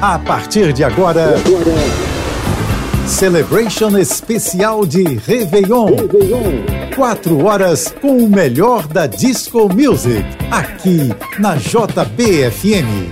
A partir de agora. Celebration especial de Réveillon. Quatro horas com o melhor da disco music. Aqui na JBFM.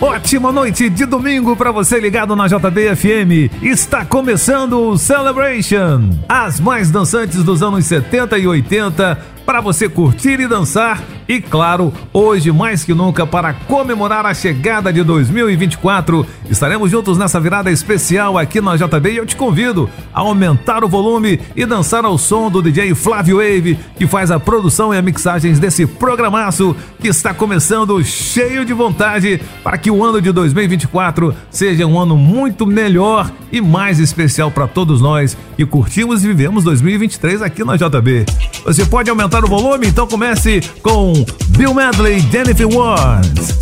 Ótima noite de domingo para você ligado na JBFM. Está começando o Celebration. As mais dançantes dos anos 70 e 80 para você curtir e dançar e claro, hoje mais que nunca para comemorar a chegada de 2024, estaremos juntos nessa virada especial aqui na JB e eu te convido a aumentar o volume e dançar ao som do DJ Flávio Wave, que faz a produção e a mixagens desse programaço que está começando cheio de vontade para que o ano de 2024 seja um ano muito melhor e mais especial para todos nós que curtimos e vivemos 2023 aqui na JB. Você pode aumentar o volume? Então comece com Bill Medley, Jennifer Warnes.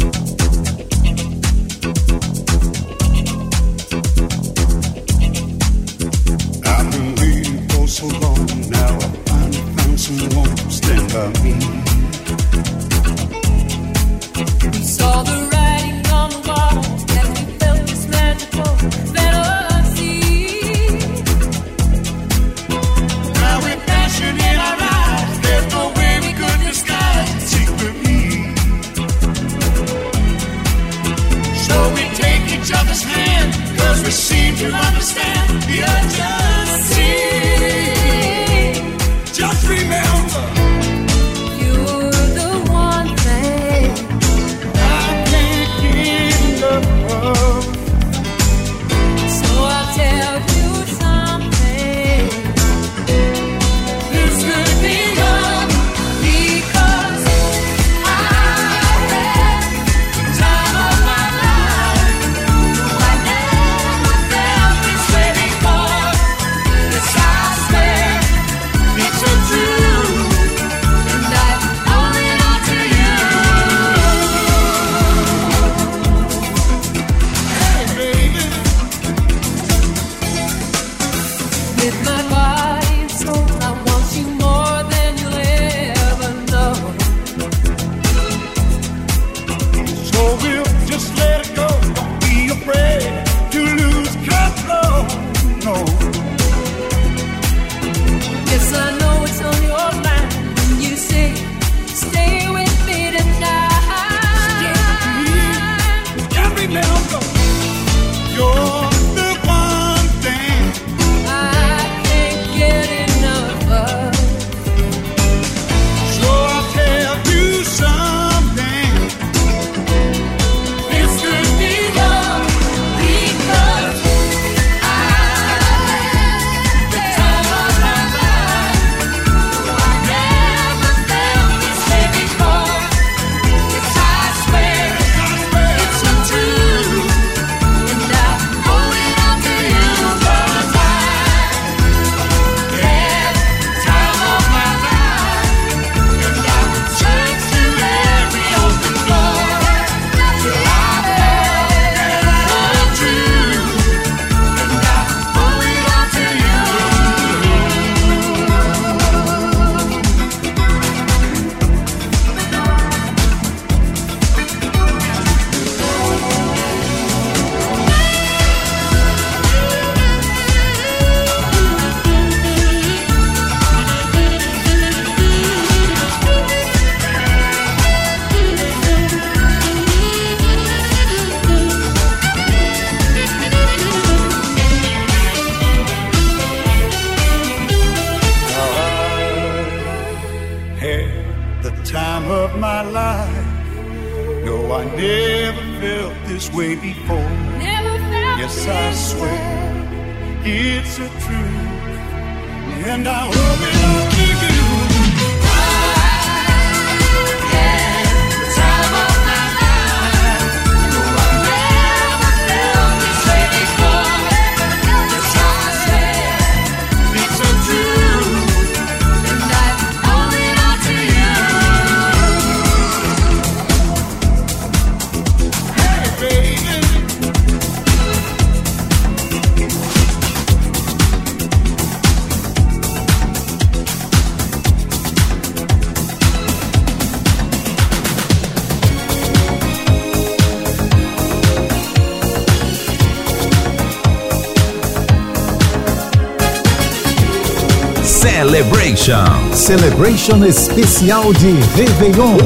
Celebration. Especial de Réveillon.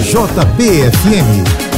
JBFM.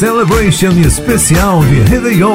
Celebration Especial de Réveillon.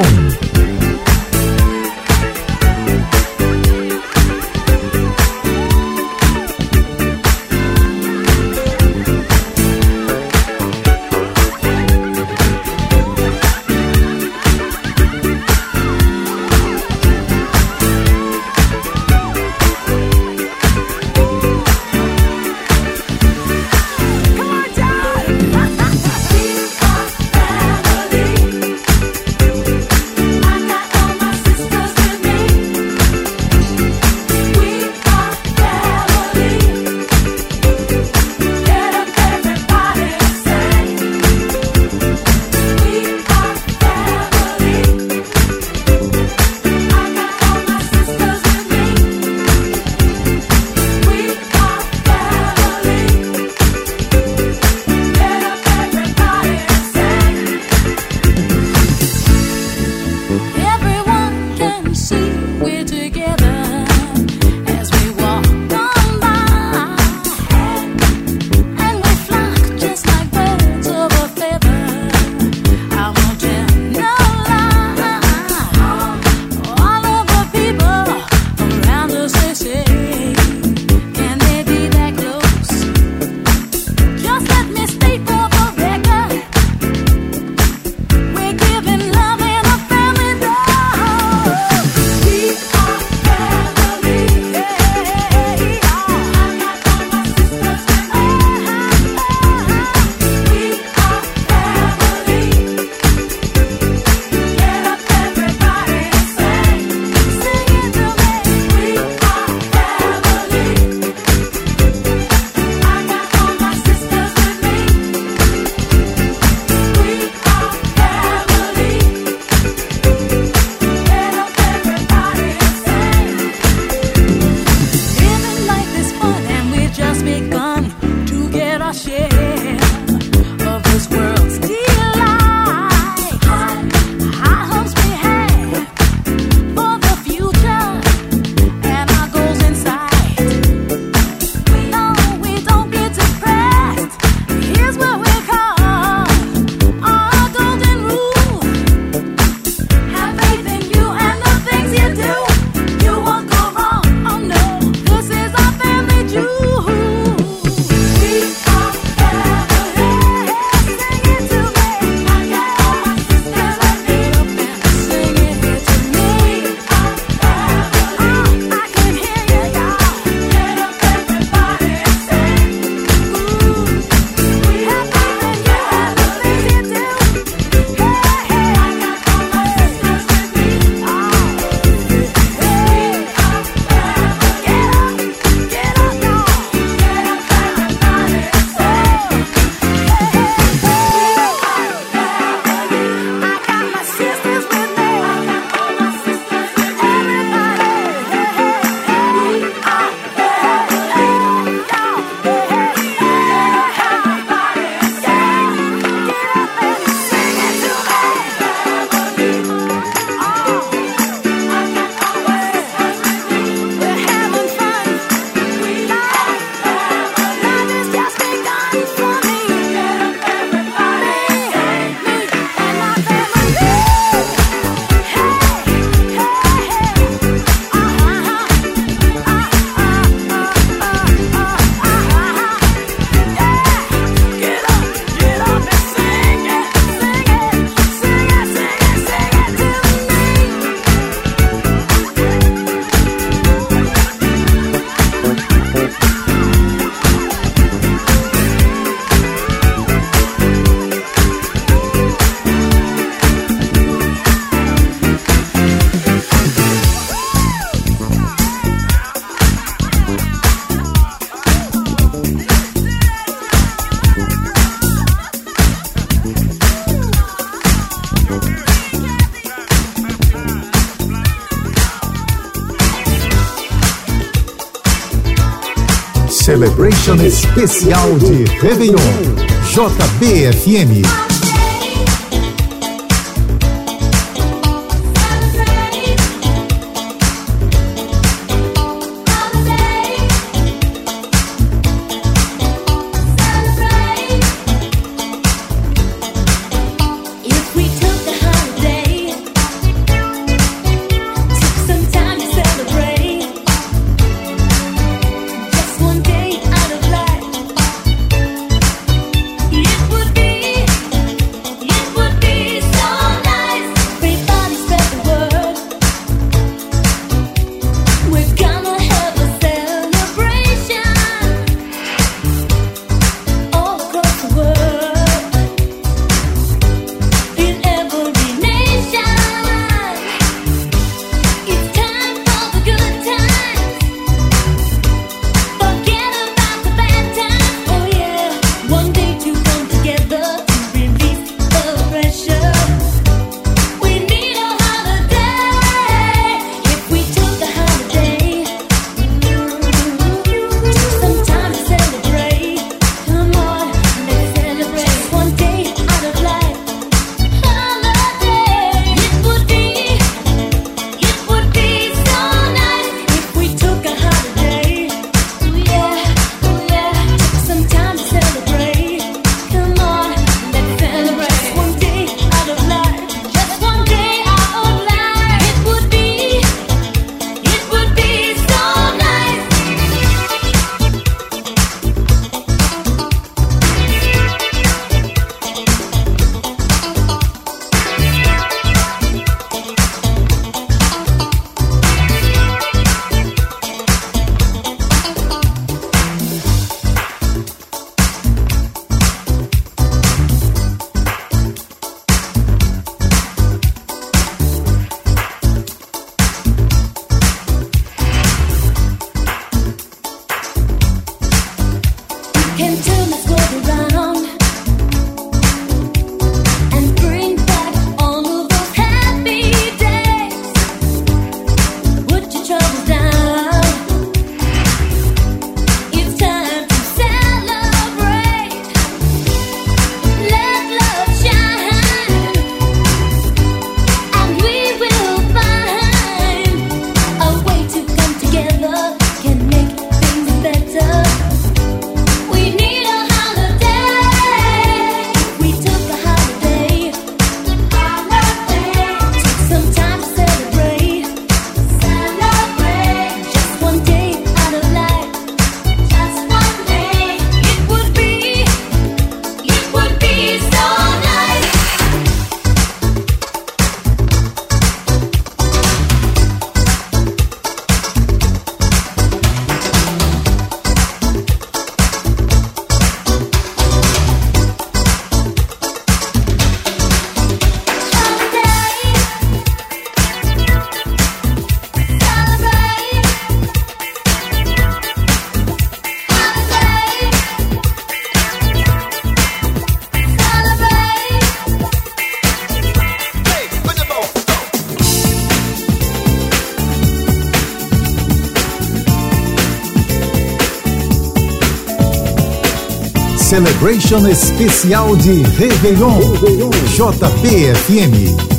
especial de Réveillon. JBFM. Celebration especial de Réveillon. Réveillon. JPFM.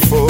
before.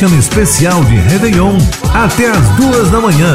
Celebration especial de Réveillon até as duas da manhã.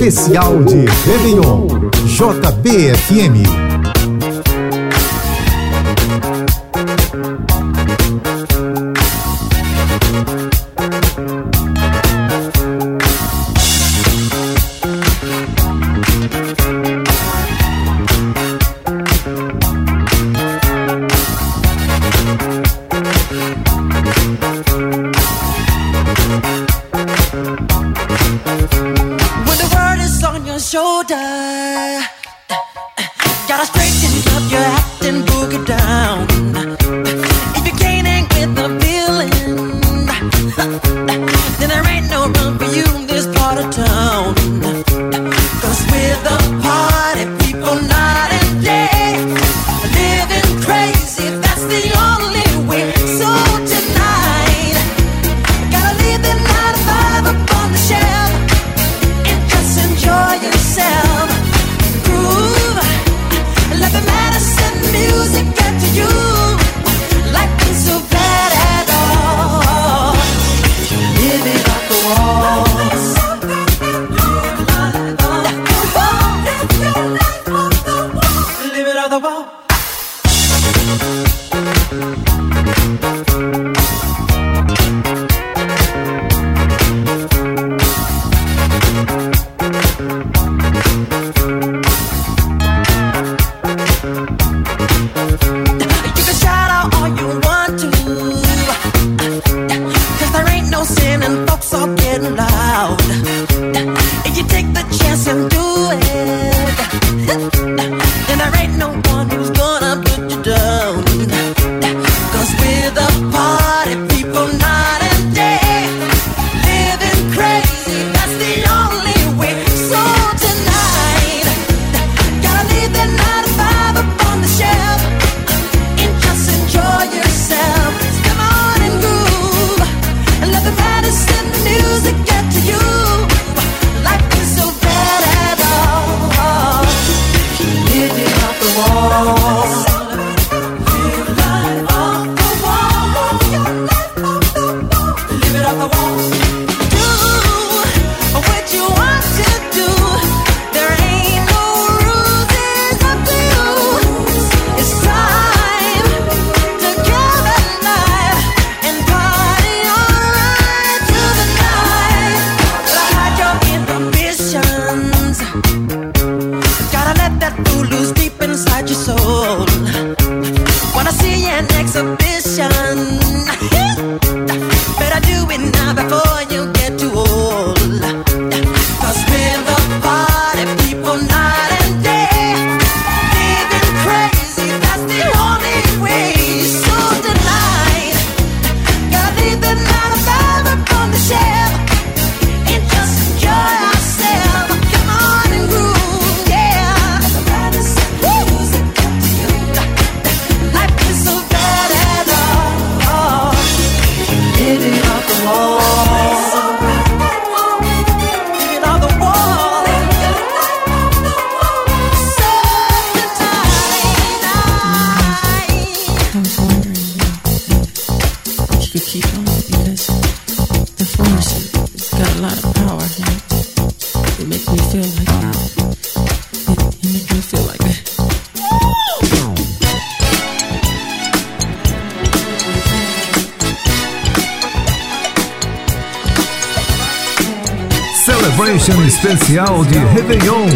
Especial de Réveillon. JBFM. You especial de Réveillon.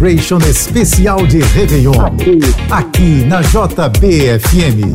Celebration especial de Réveillon. Aqui, aqui na JBFM.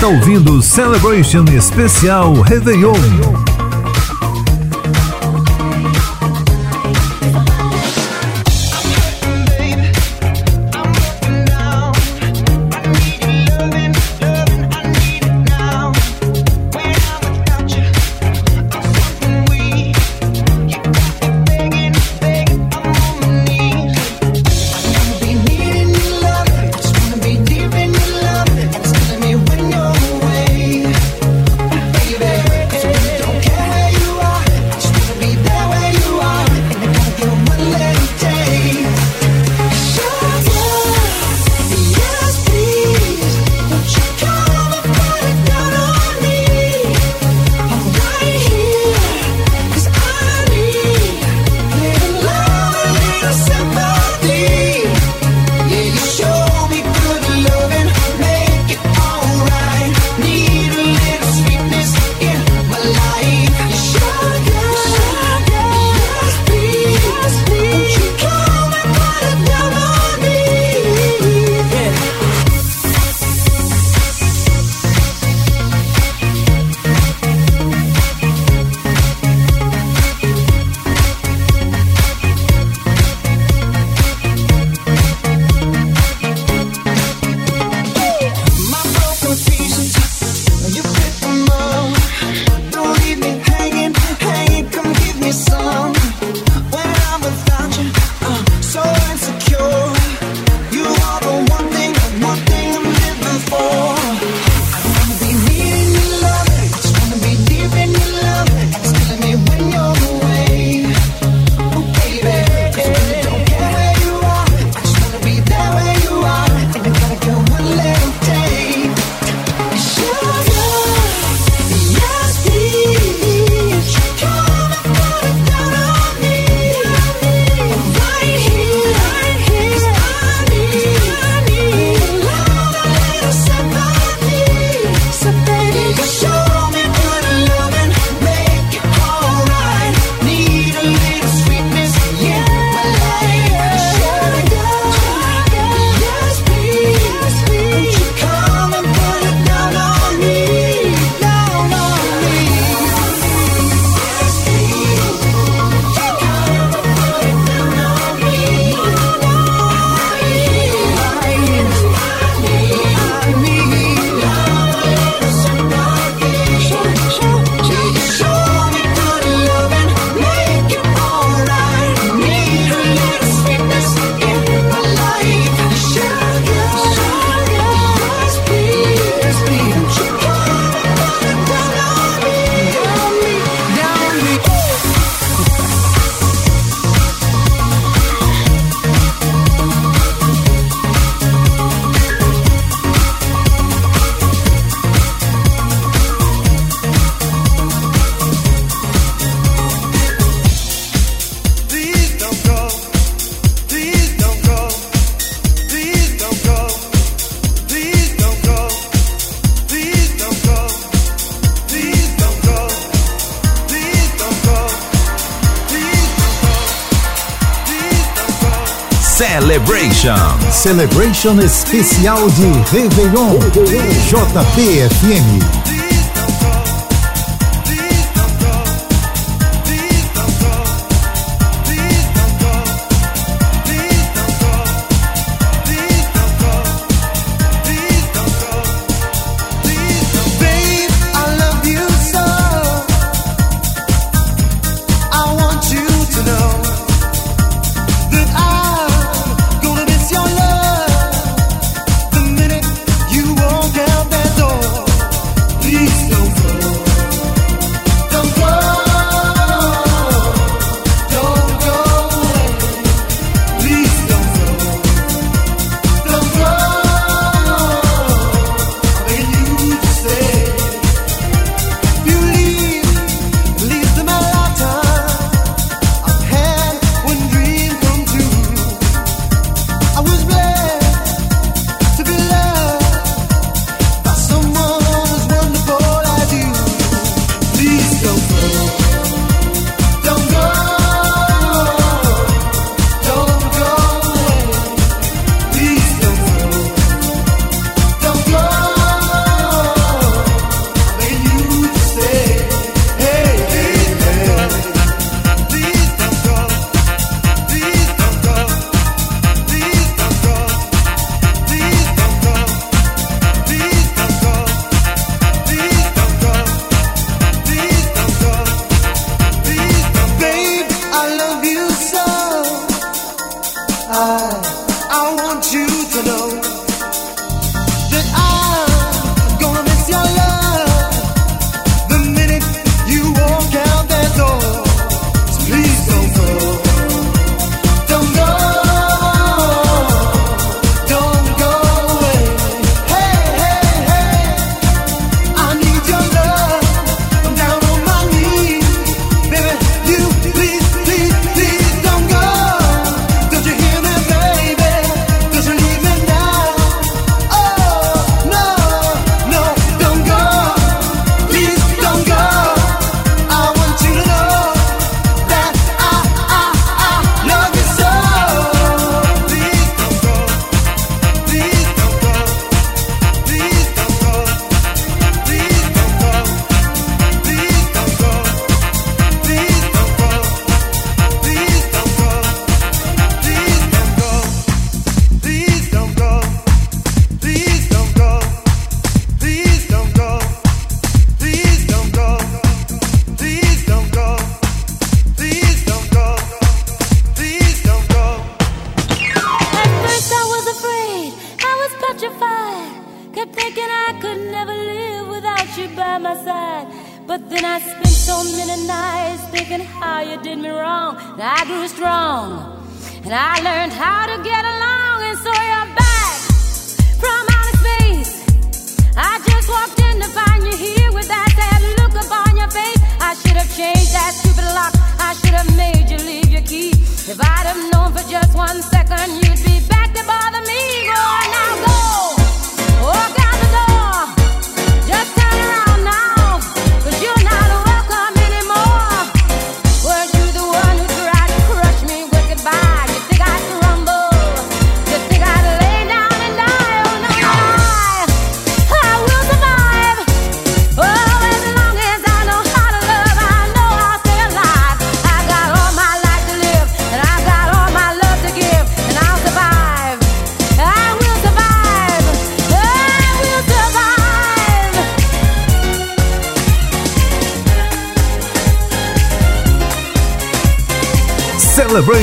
está ouvindo Celebration Especial Réveillon. Celebration Especial de Réveillon. JPFM.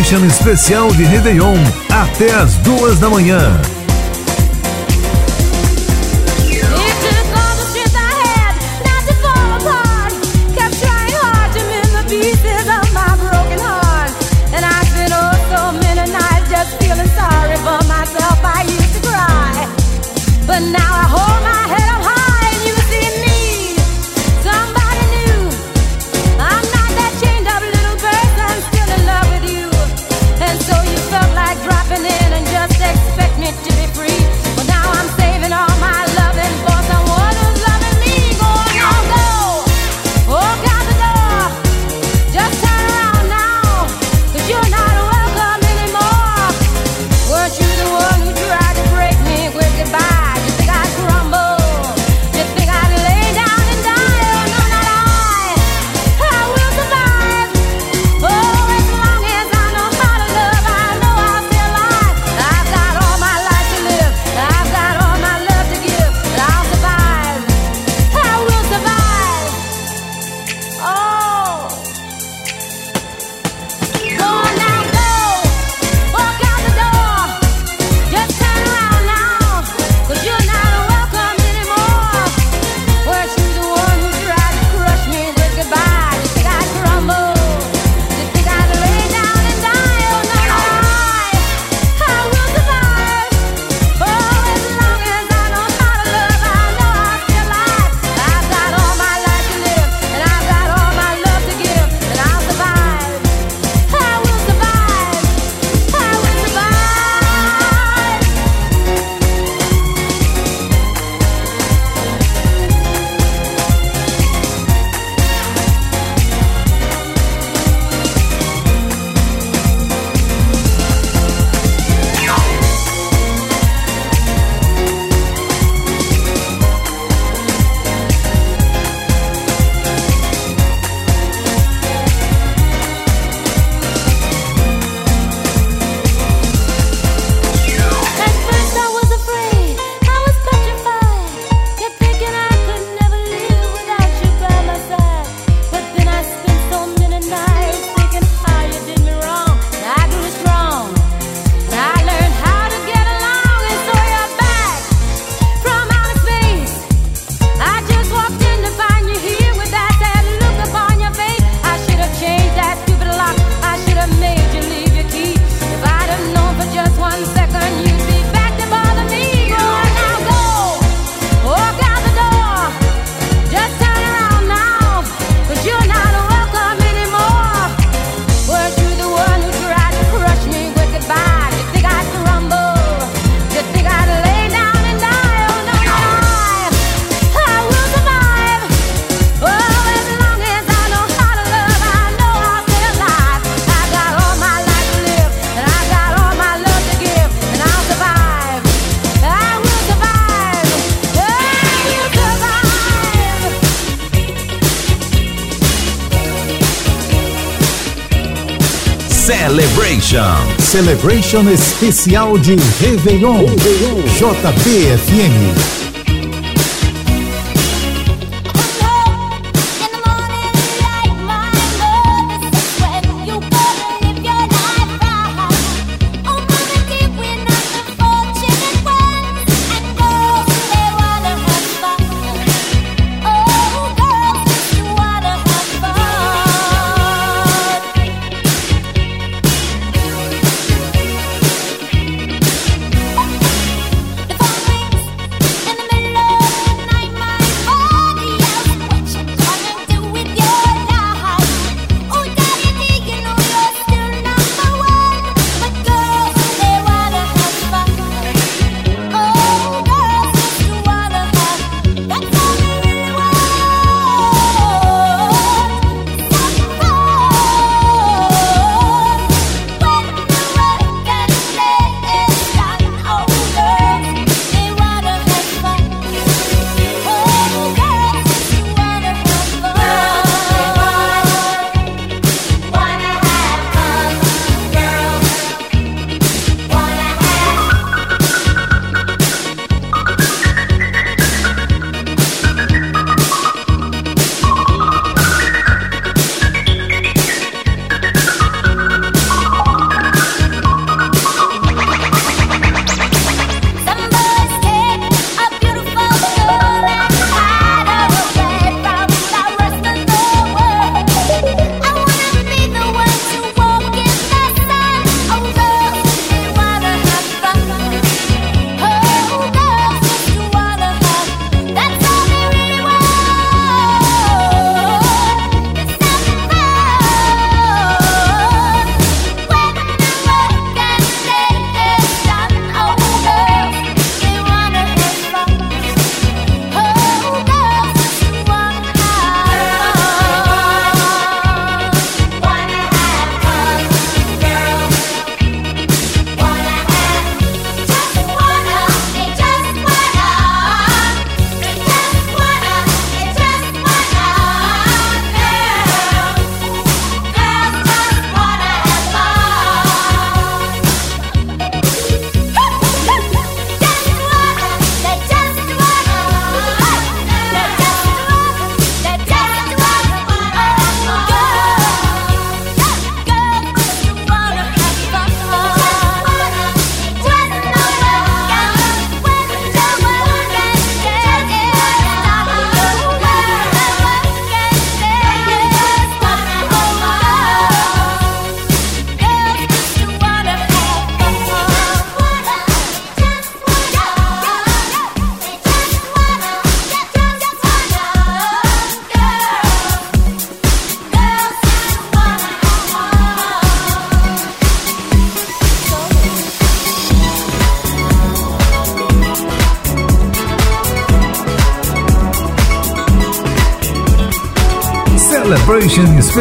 Edition especial de Réveillon, até as duas da manhã. Celebration. Especial de Réveillon. JBFM.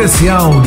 Especial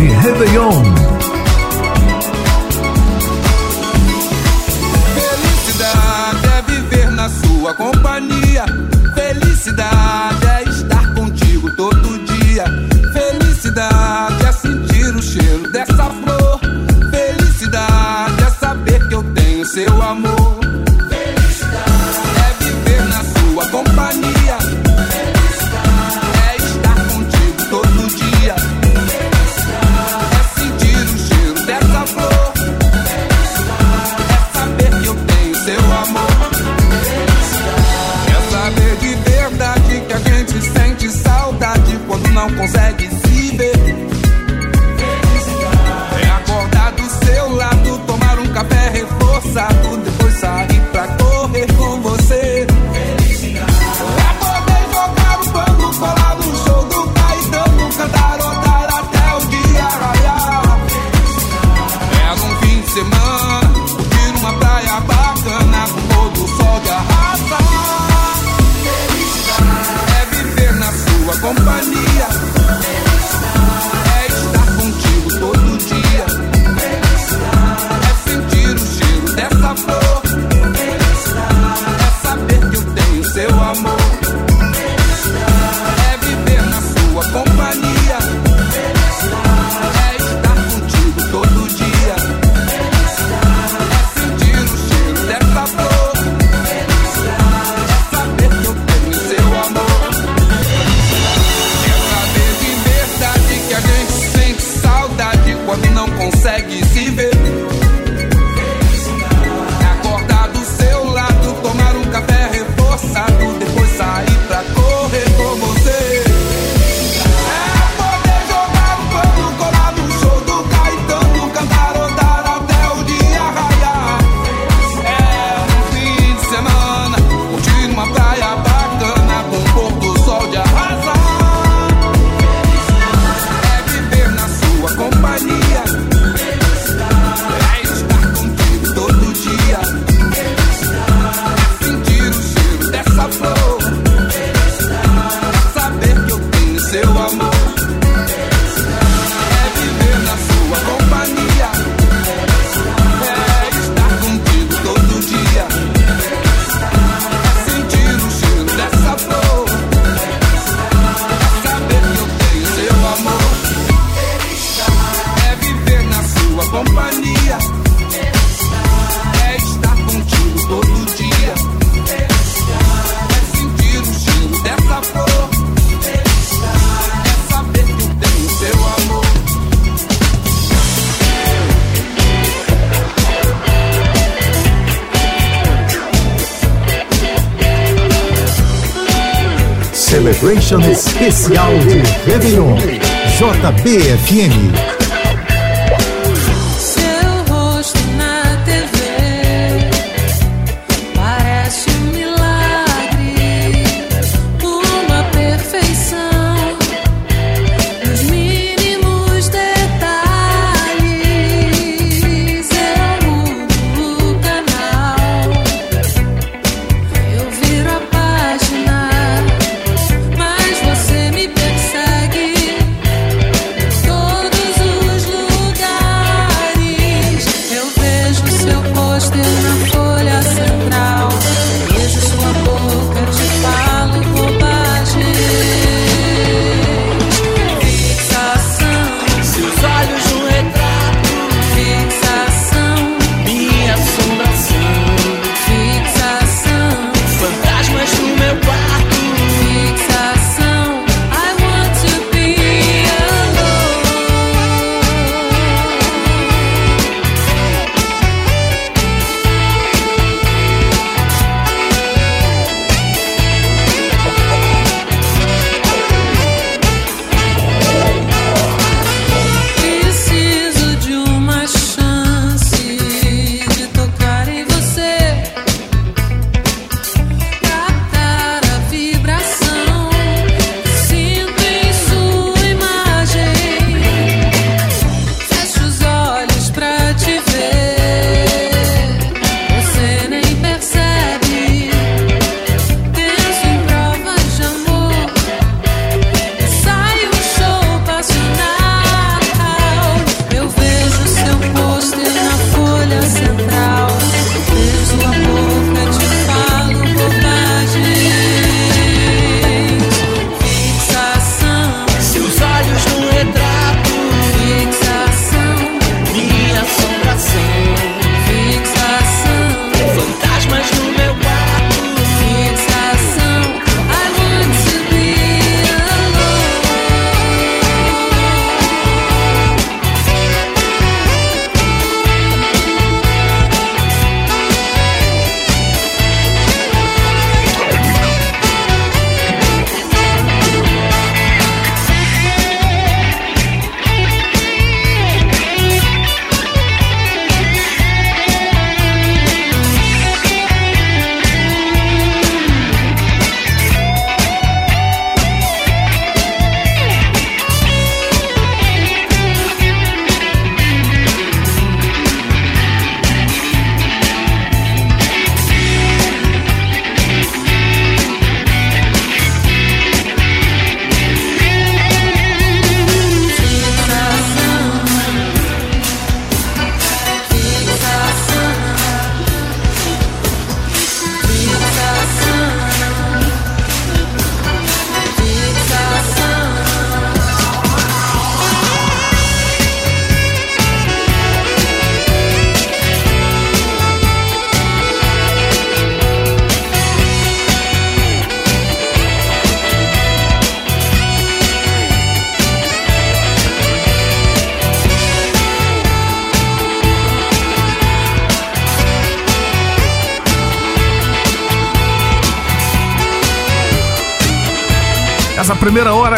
JBFM.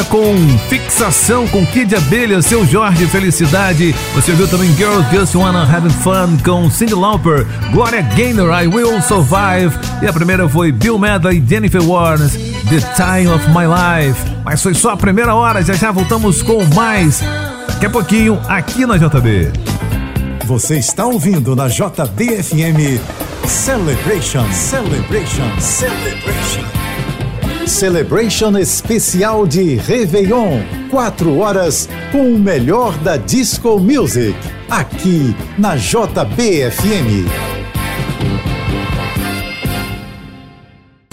Hora com fixação com Kid Abelha, seu Jorge Felicidade. Você viu também Girls Just Wanna Have Fun com Cindy Lauper, Gloria Gaynor, I Will Survive. E a primeira foi Bill Medley e Jennifer Warnes, The Time of My Life. Mas foi só a primeira hora, já já voltamos com mais. Daqui a pouquinho aqui na JB. Você está ouvindo na JBFM Celebration, Celebration, Celebration. Celebration especial de Réveillon. Quatro horas com o melhor da Disco Music. Aqui na JBFM.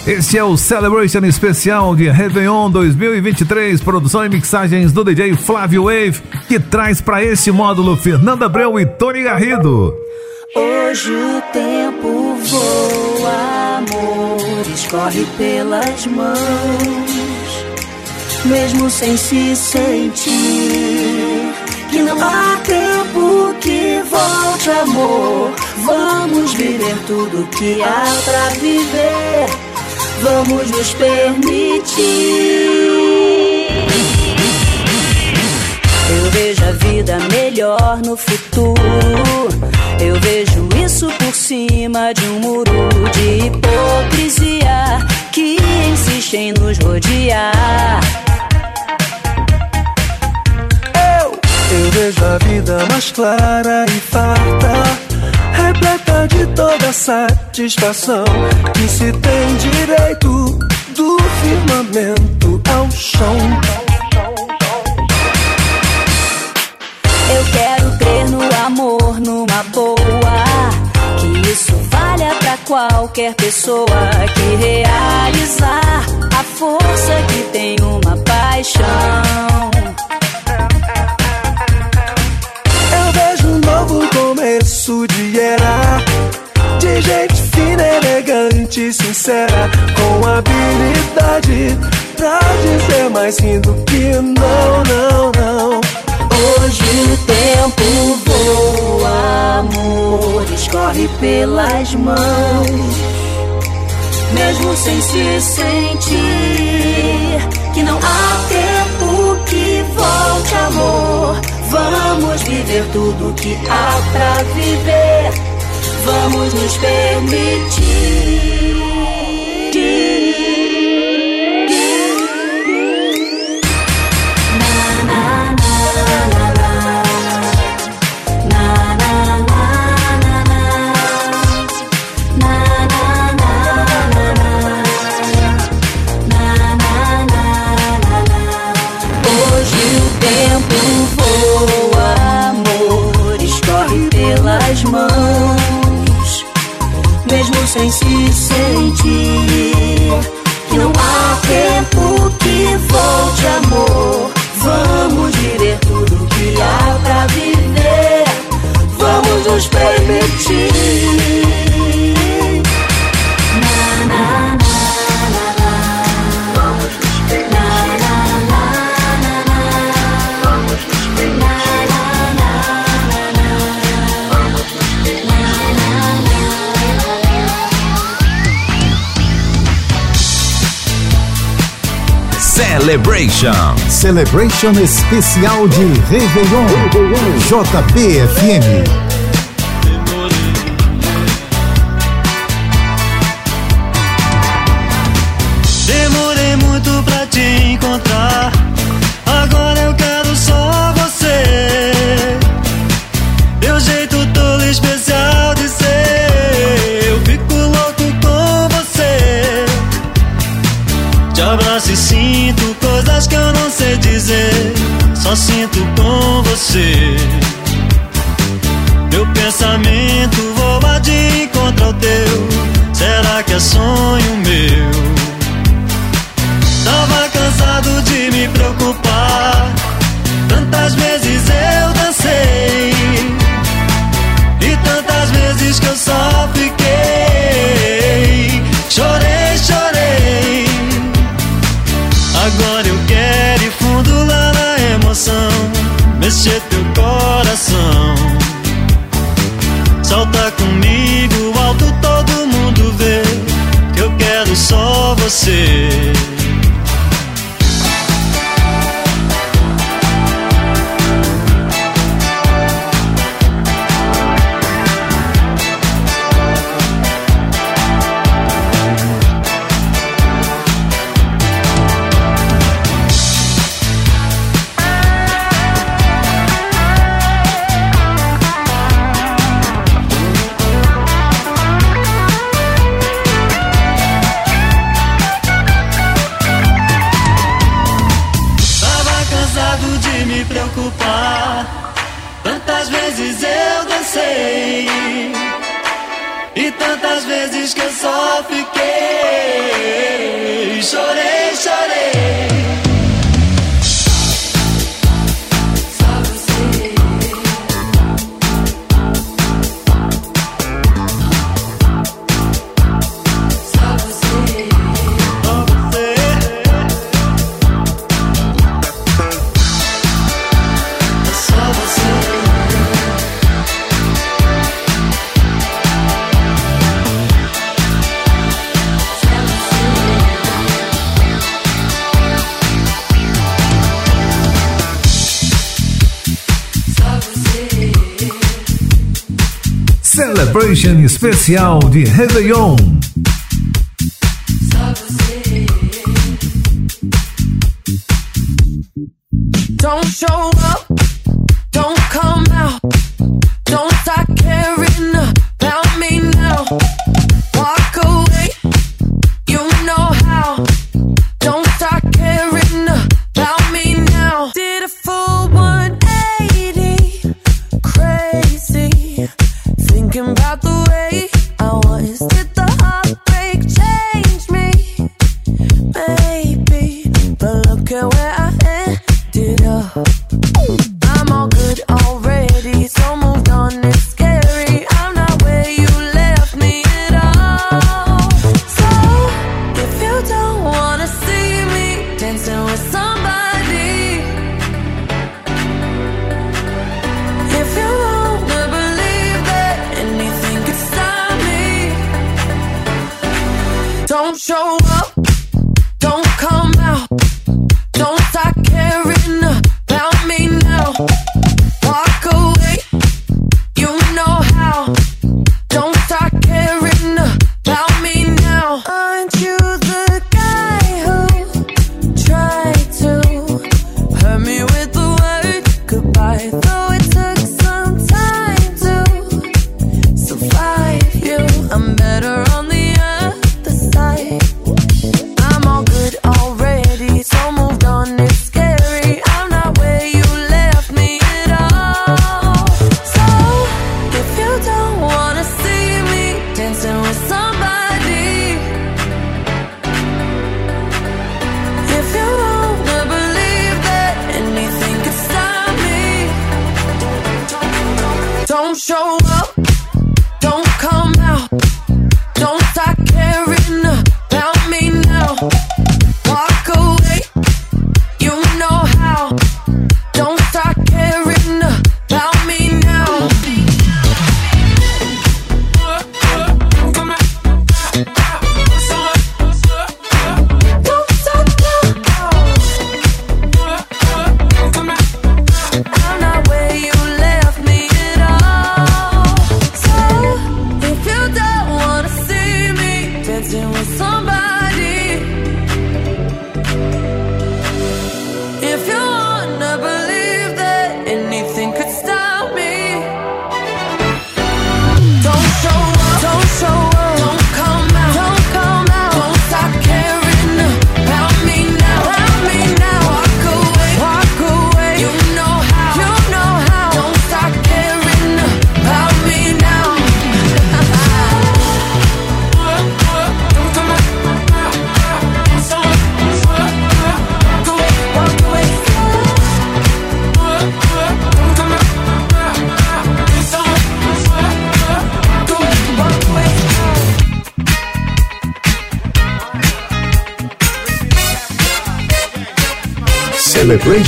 Este é o Celebration Especial de Réveillon 2023, produção e mixagens do DJ Flávio Wave, que traz para esse módulo Fernanda Abreu e Tony Garrido. Hoje o tempo voa, amor, amor escorre pelas mãos, mesmo sem se sentir. Que não há tempo que volte, amor. Vamos viver tudo que há pra viver. Vamos nos permitir. Eu vejo a vida melhor no futuro. Eu vejo isso cima de um muro de hipocrisia que insiste em nos rodear. Eu vejo a vida mais clara e farta, repleta de toda satisfação que se tem direito do firmamento ao chão. Eu quero crer no amor, numa boa. Isso valha pra qualquer pessoa que realizar a força que tem uma paixão. Eu vejo um novo começo de era De gente fina, elegante, sincera Com habilidade pra dizer mais rindo que não, não, não Hoje o tempo voa, amor escorre pelas mãos, mesmo sem se sentir que não há tempo que volte, amor. Vamos viver tudo que há pra viver, vamos nos permitir. Pelas mãos, mesmo sem se sentir que não há tempo que volte, amor. Vamos viver tudo que há pra viver, vamos nos permitir. Celebration. Celebration especial de Réveillon. JBFM. Só sinto com você. Meu pensamento voa de encontro ao teu. Será que é sonho meu? Mexer teu coração. Solta comigo, alto todo mundo vê. Que eu quero só você. Celebration especial de Réveillon. Don't show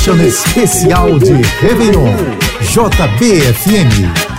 Edition especial de Réveillon. JBFM.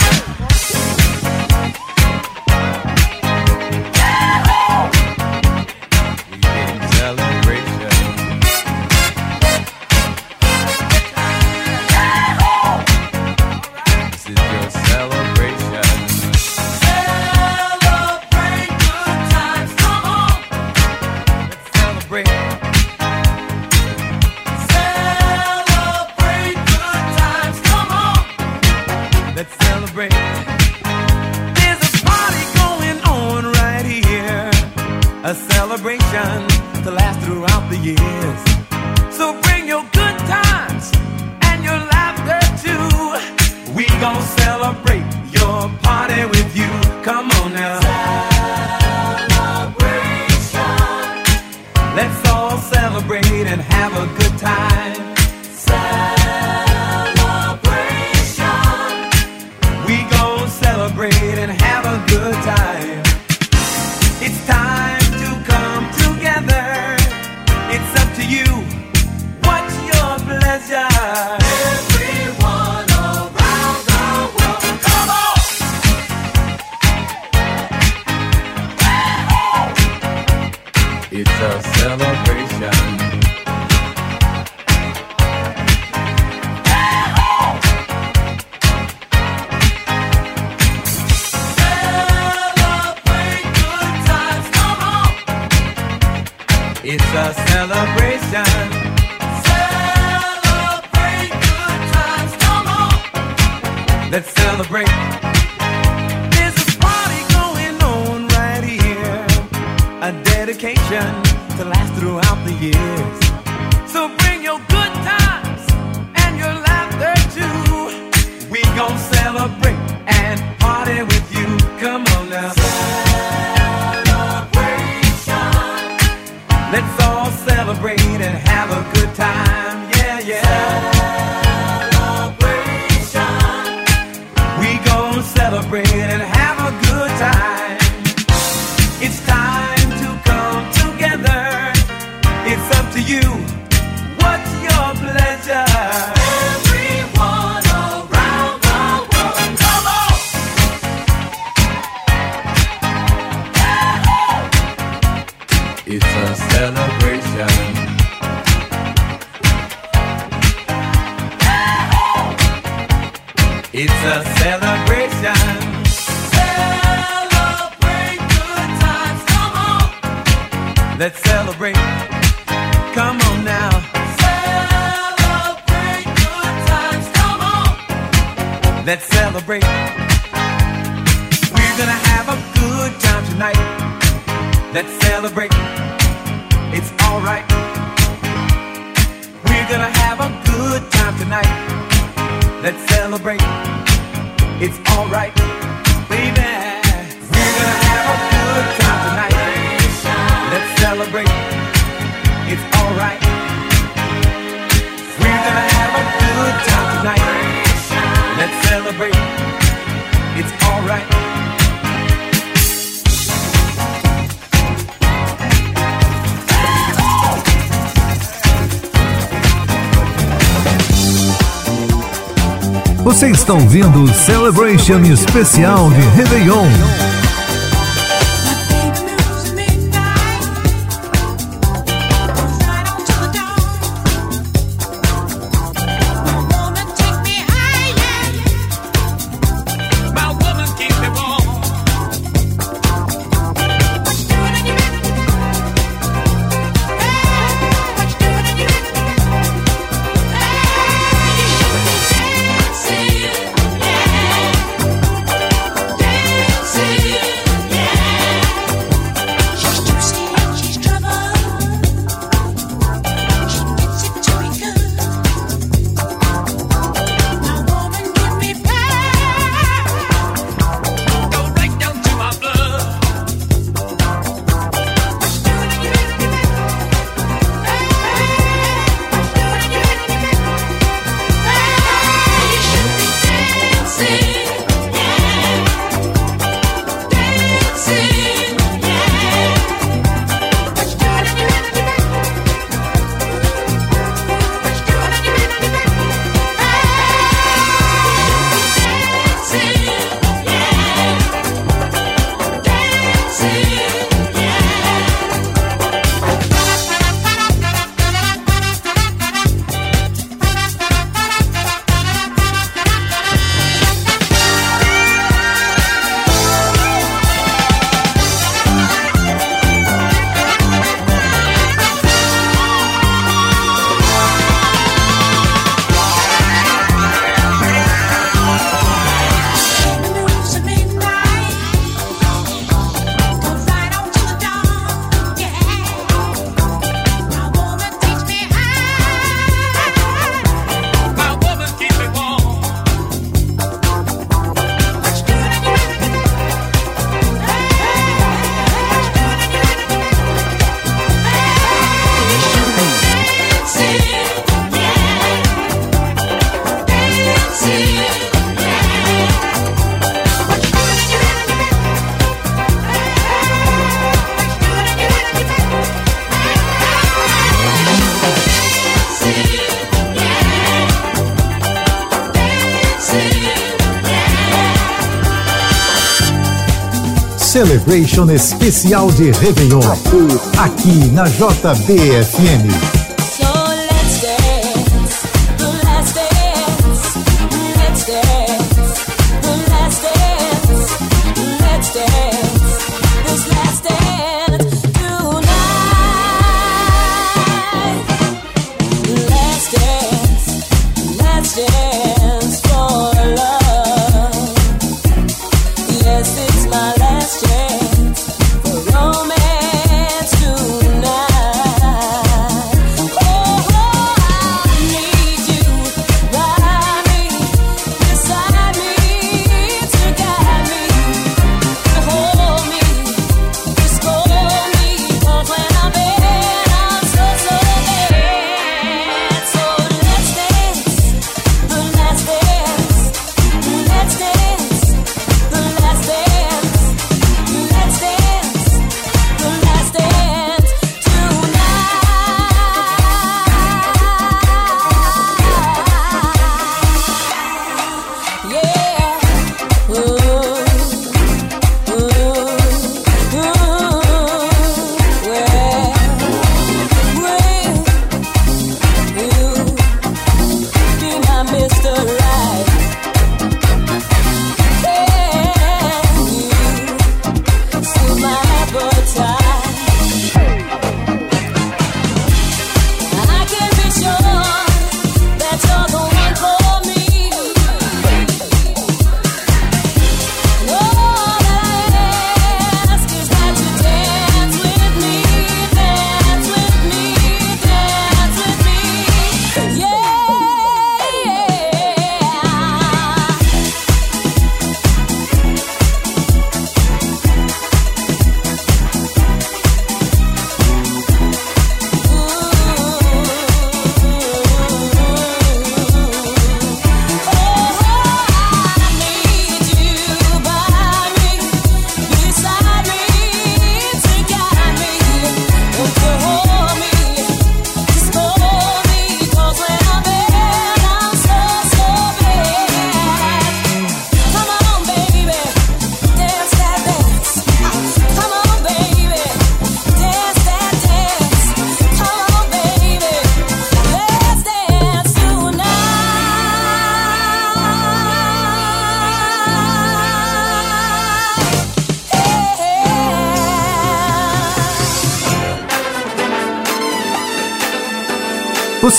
Celebration especial de Réveillon. Celebration especial de Réveillon. Aqui na JBFM.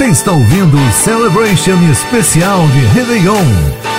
Você está ouvindo o Celebration Especial de Réveillon.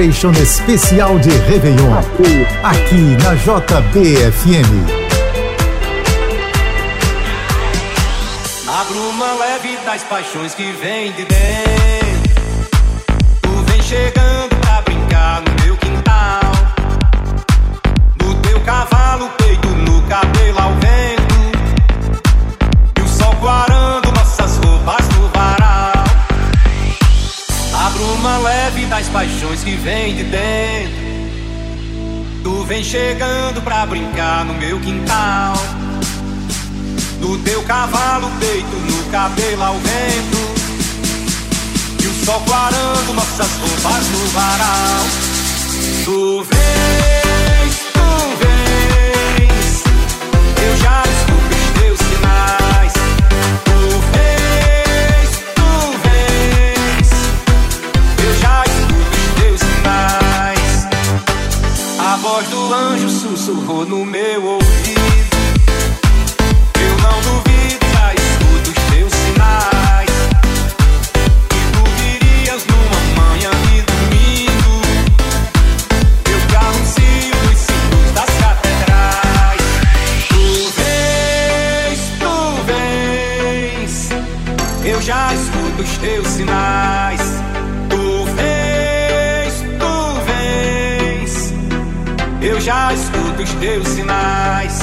Celebration especial de Réveillon. Aqui na JBFM. Na bruma leve das paixões que vem de dentro, tu vem chegando vem de dentro. Tu vem chegando pra brincar no meu quintal. Do teu cavalo peito, no cabelo ao vento. E o sol clarando nossas roupas no varal. Tu vem, tu vem, Eu já estou. sussurrou no meu ouvido. dos teus sinais.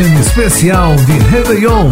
Especial de Réveillon.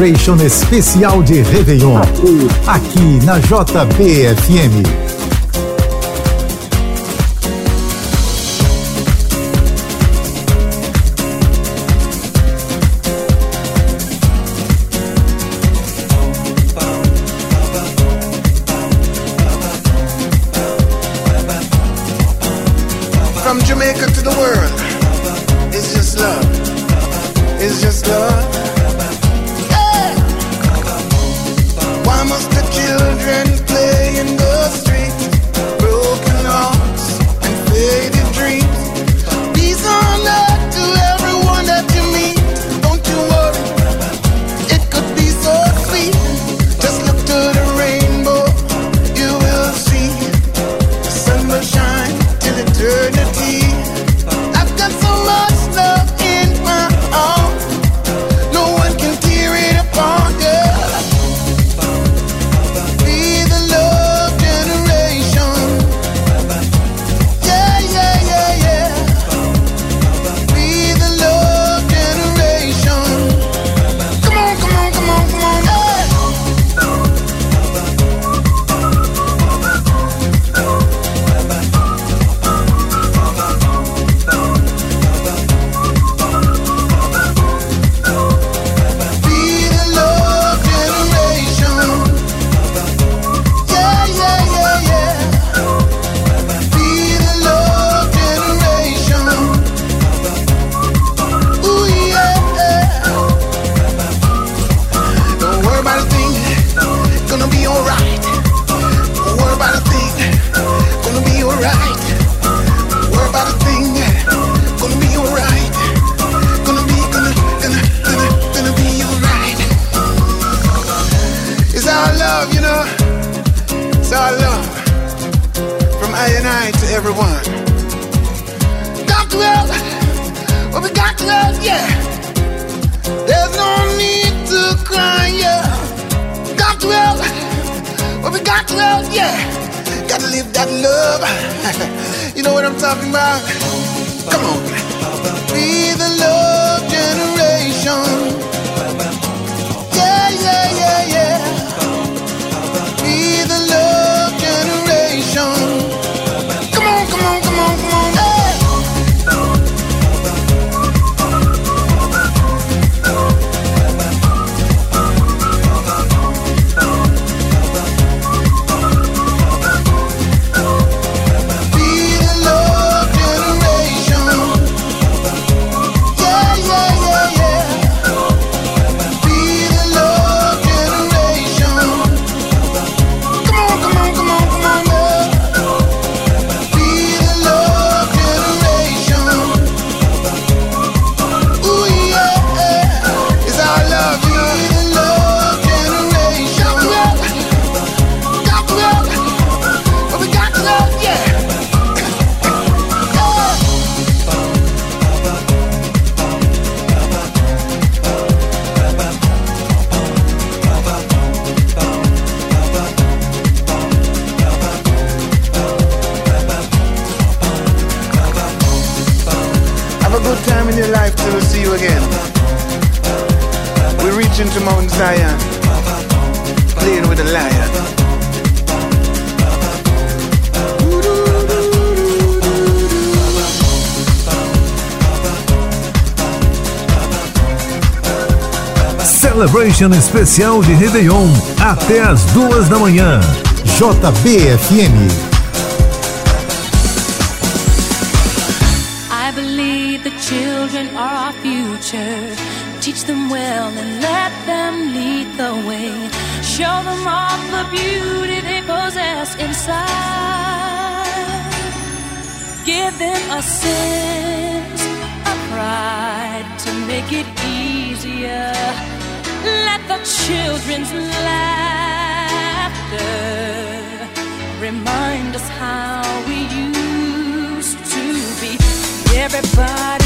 Celebration especial de Réveillon. Aqui na JBFM. Edition especial de Réveillon, até as duas da manhã. JBFM children's laughter remind us how we used to be. Everybody.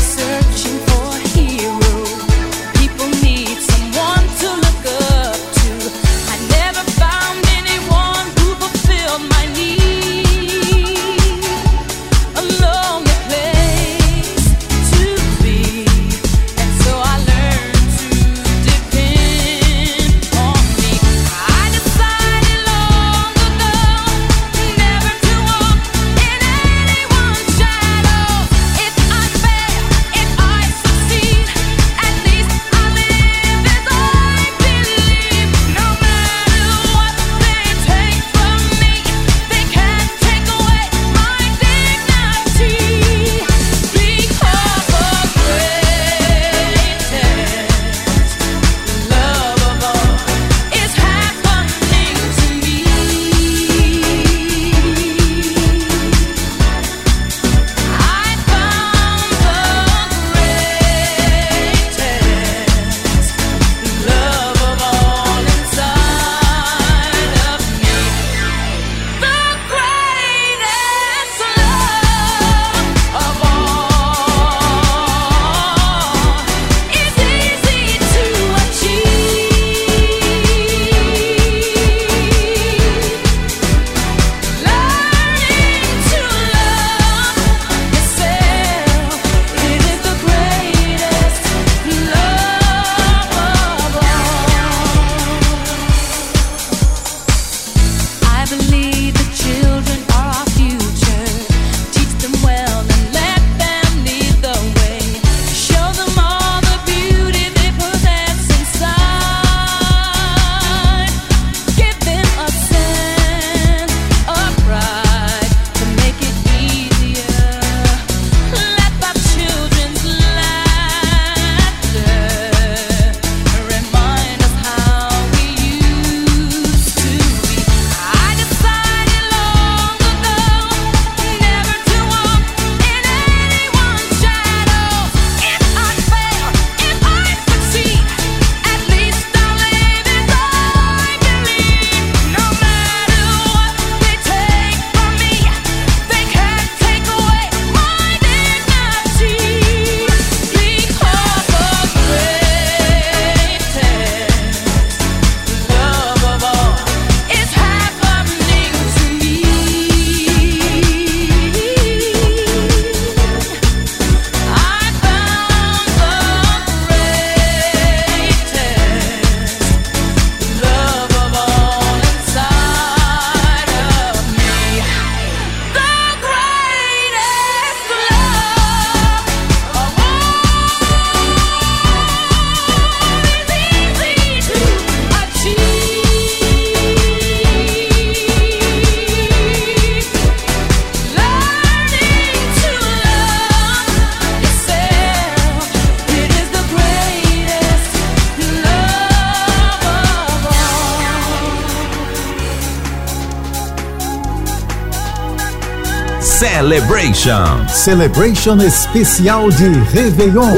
Celebration Especial de Réveillon.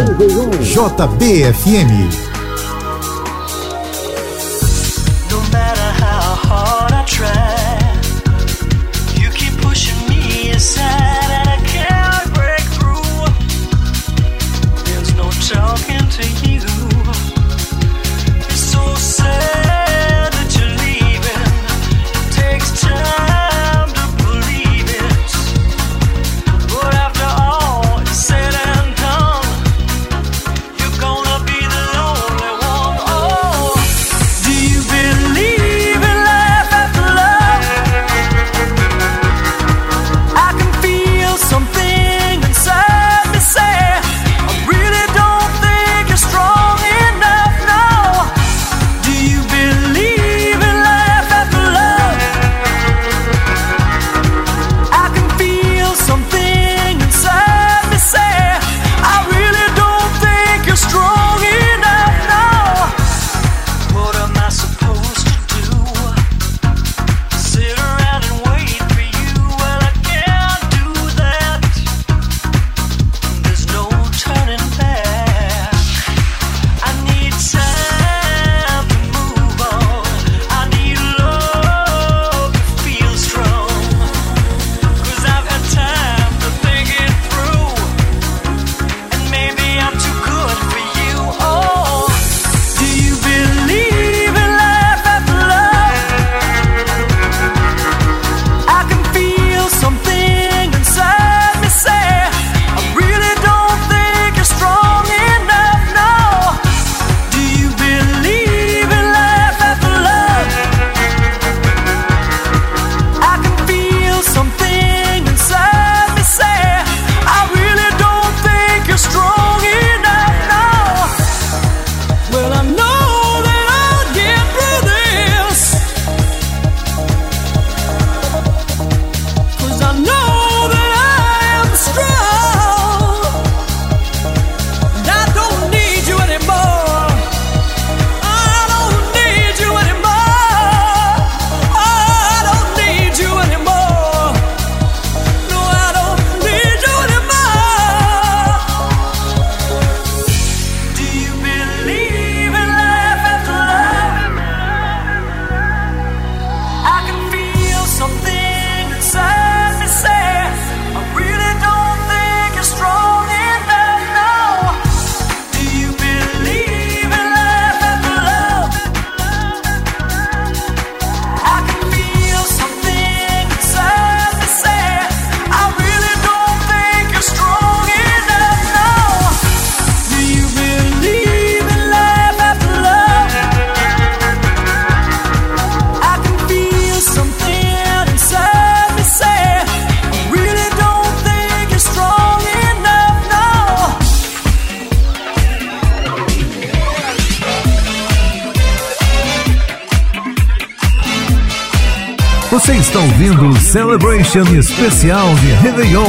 JBFM. No no talking to you. Edition especial de Réveillon.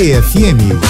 JBFM.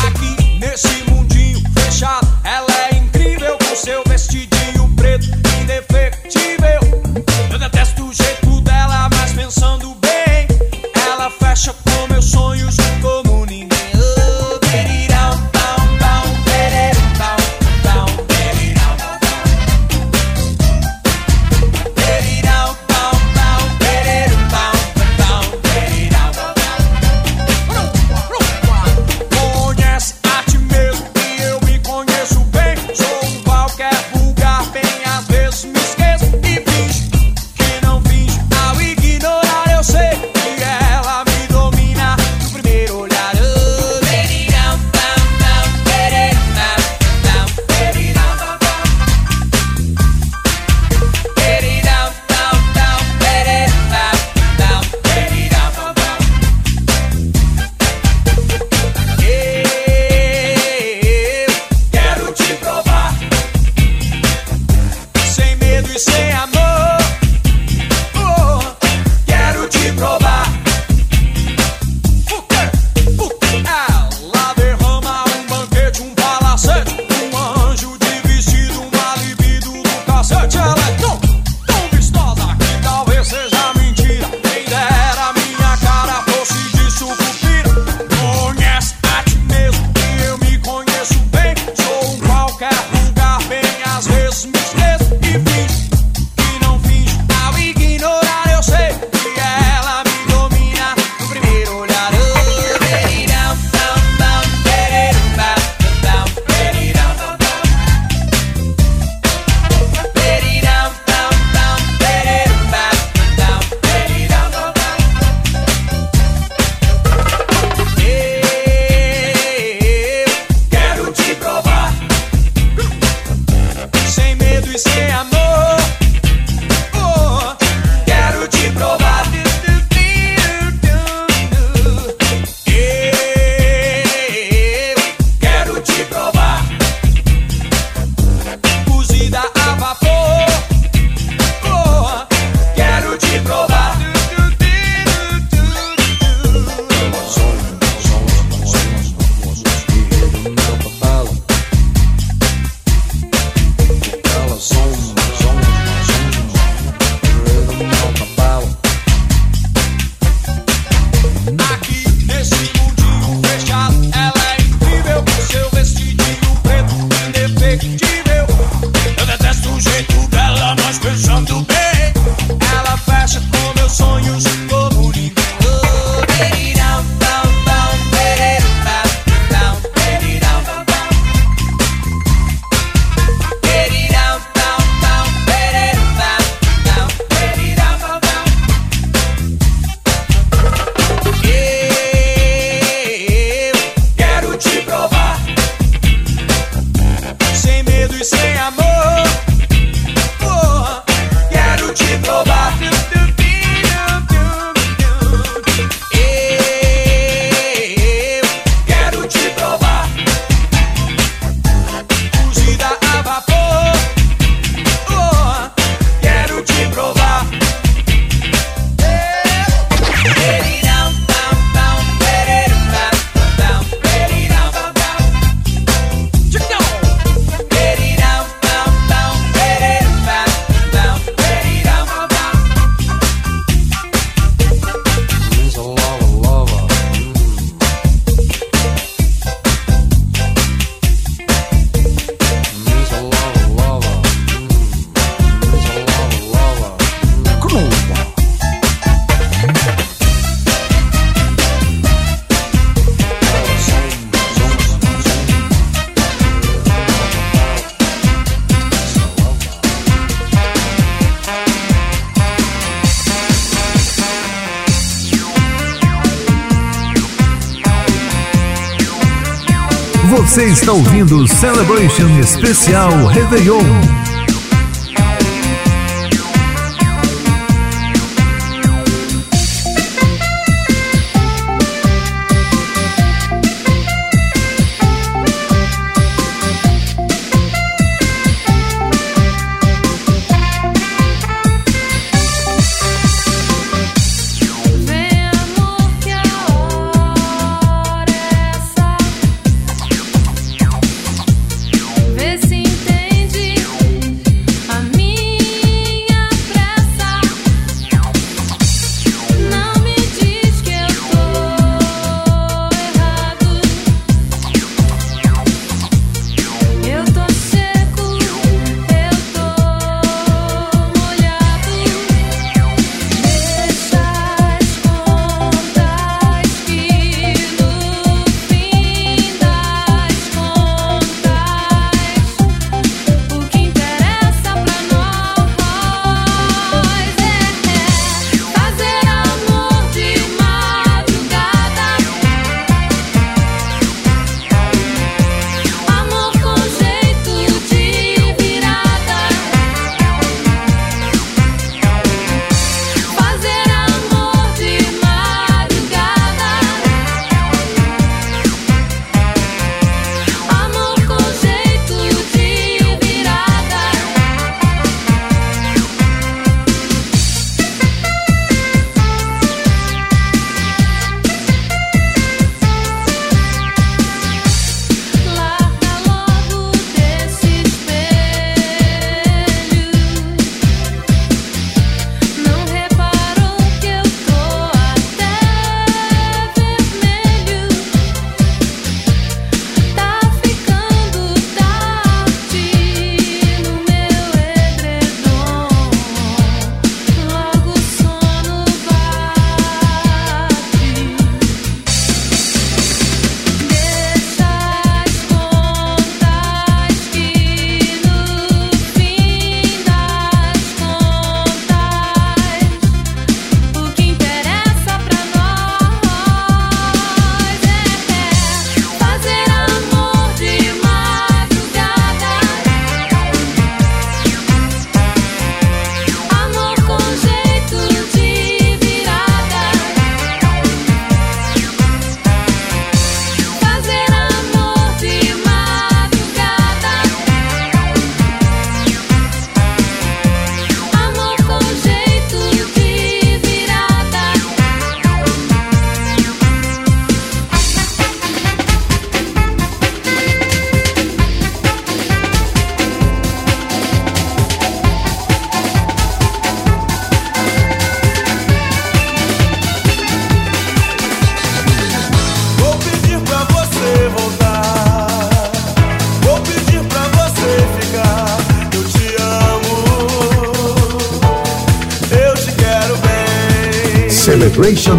Está ouvindo Celebration Especial Réveillon.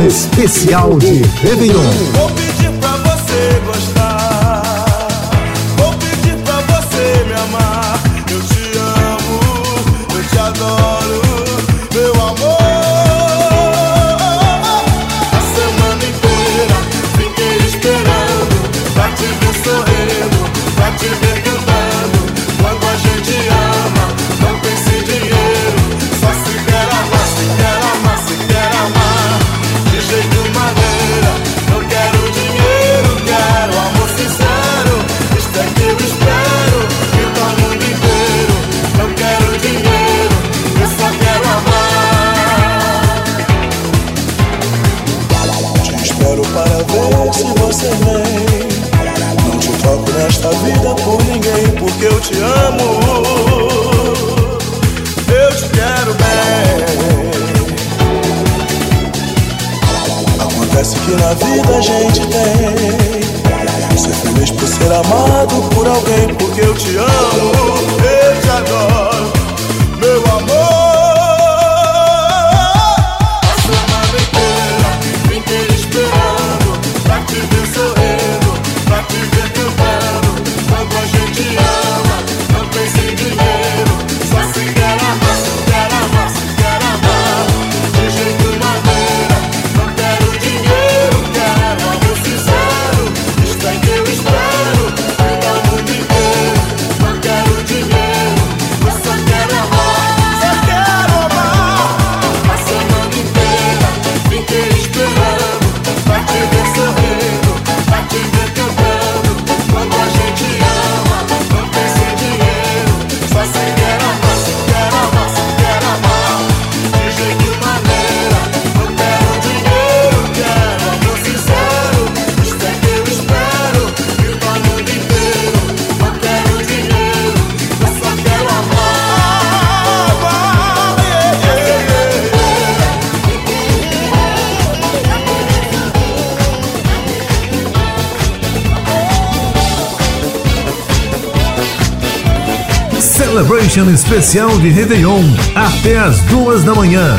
especial de Réveillon. na vida a gente tem. Ser é feliz por ser amado por alguém, porque eu te amo, eu te adoro. Edition especial de Réveillon, até às duas da manhã.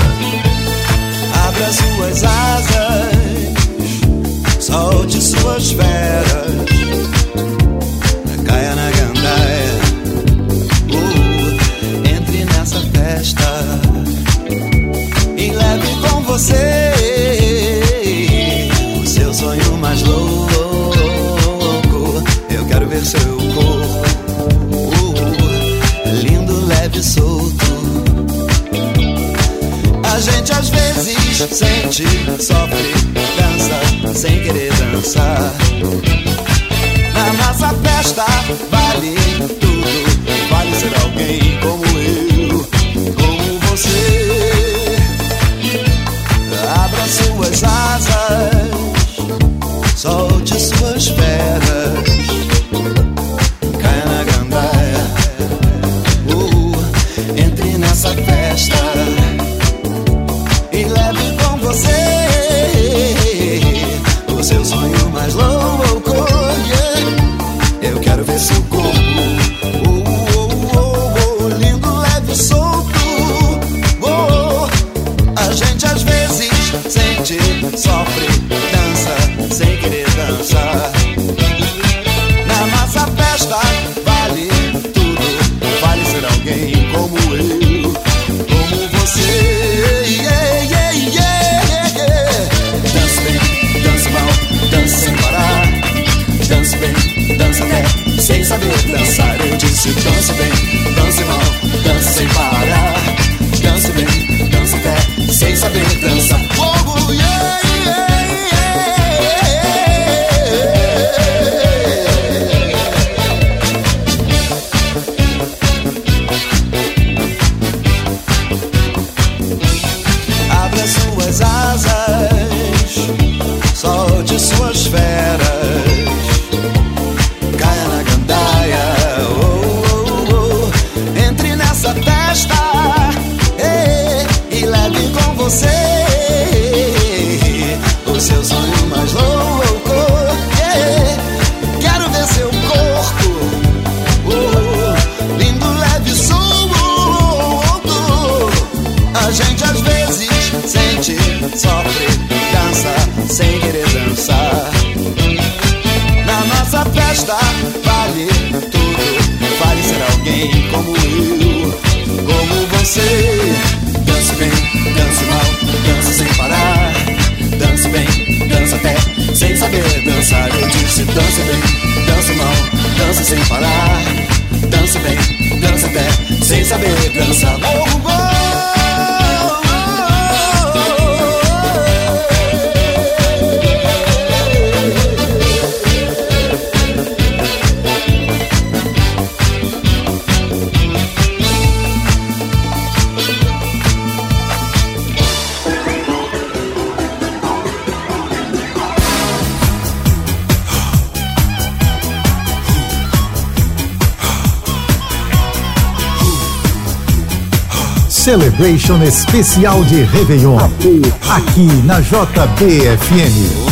Celebration especial de Réveillon. Aqui na JBFM.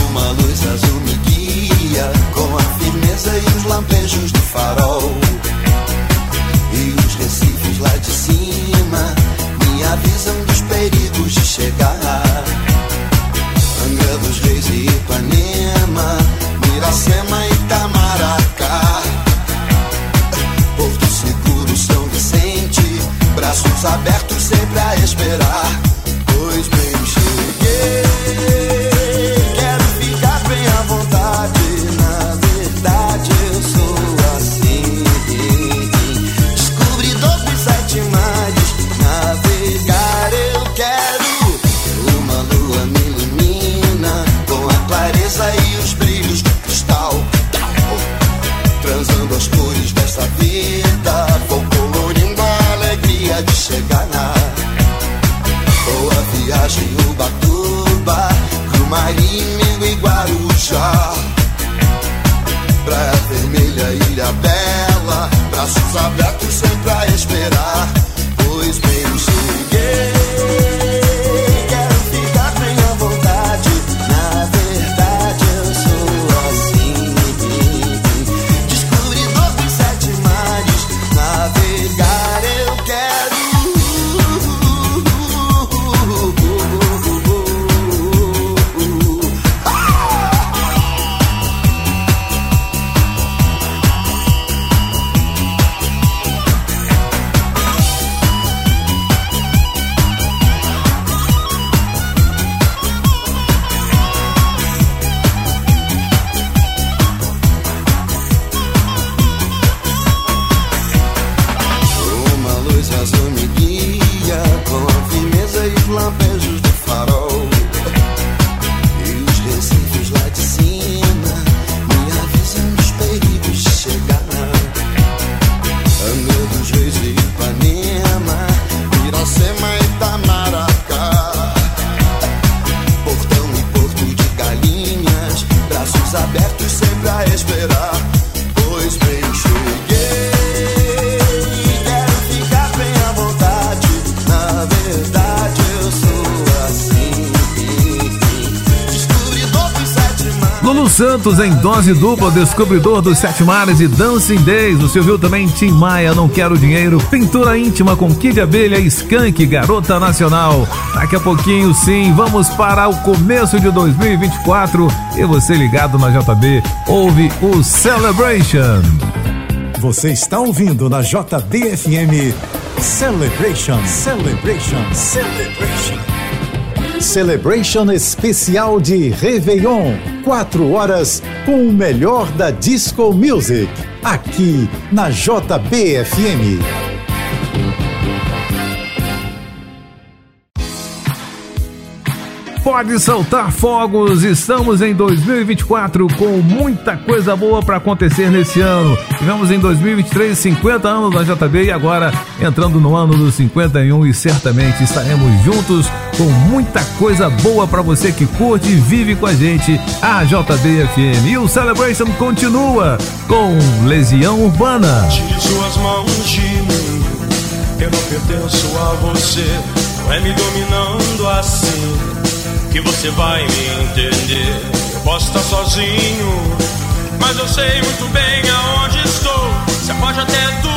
Lulu Santos em dose dupla, descobridor dos sete mares e Dancing Days. Você ouviu também Tim Maia, Não Quero Dinheiro, Pintura Íntima com Kid Abelha Skank, Garota Nacional. Daqui a pouquinho, sim, vamos para o começo de 2024 e você ligado na JB, ouve o Celebration. Você está ouvindo na JBFM Celebration, Celebration, Celebration. Celebration especial de Réveillon. Quatro horas com o melhor da disco music. Aqui na JBFM. Pode soltar fogos, estamos em 2024 com muita coisa boa para acontecer nesse ano. Tivemos em 2023 50 anos da JB e agora entrando no ano dos 51 e certamente estaremos juntos com muita coisa boa para você que curte e vive com a gente a JB FM. E o Celebration continua com Legião Urbana. Suas mãos de mim. Eu não pertenço a você. É me dominando assim que você vai me entender. Eu posso estar sozinho, mas eu sei muito bem aonde estou. Você pode até duvidar.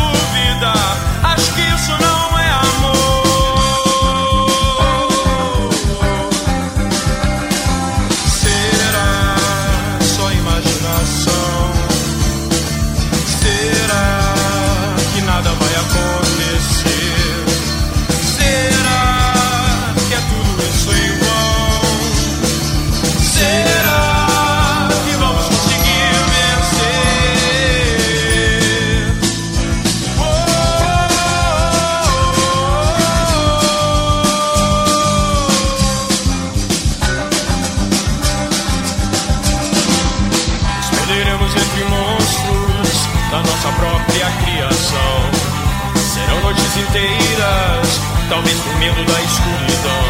talvez por medo da escuridão.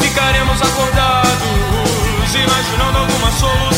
Ficaremos acordados, imaginando alguma solução.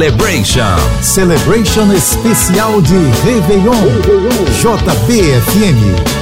Celebration. Celebration especial de Réveillon. Réveillon. JBFM.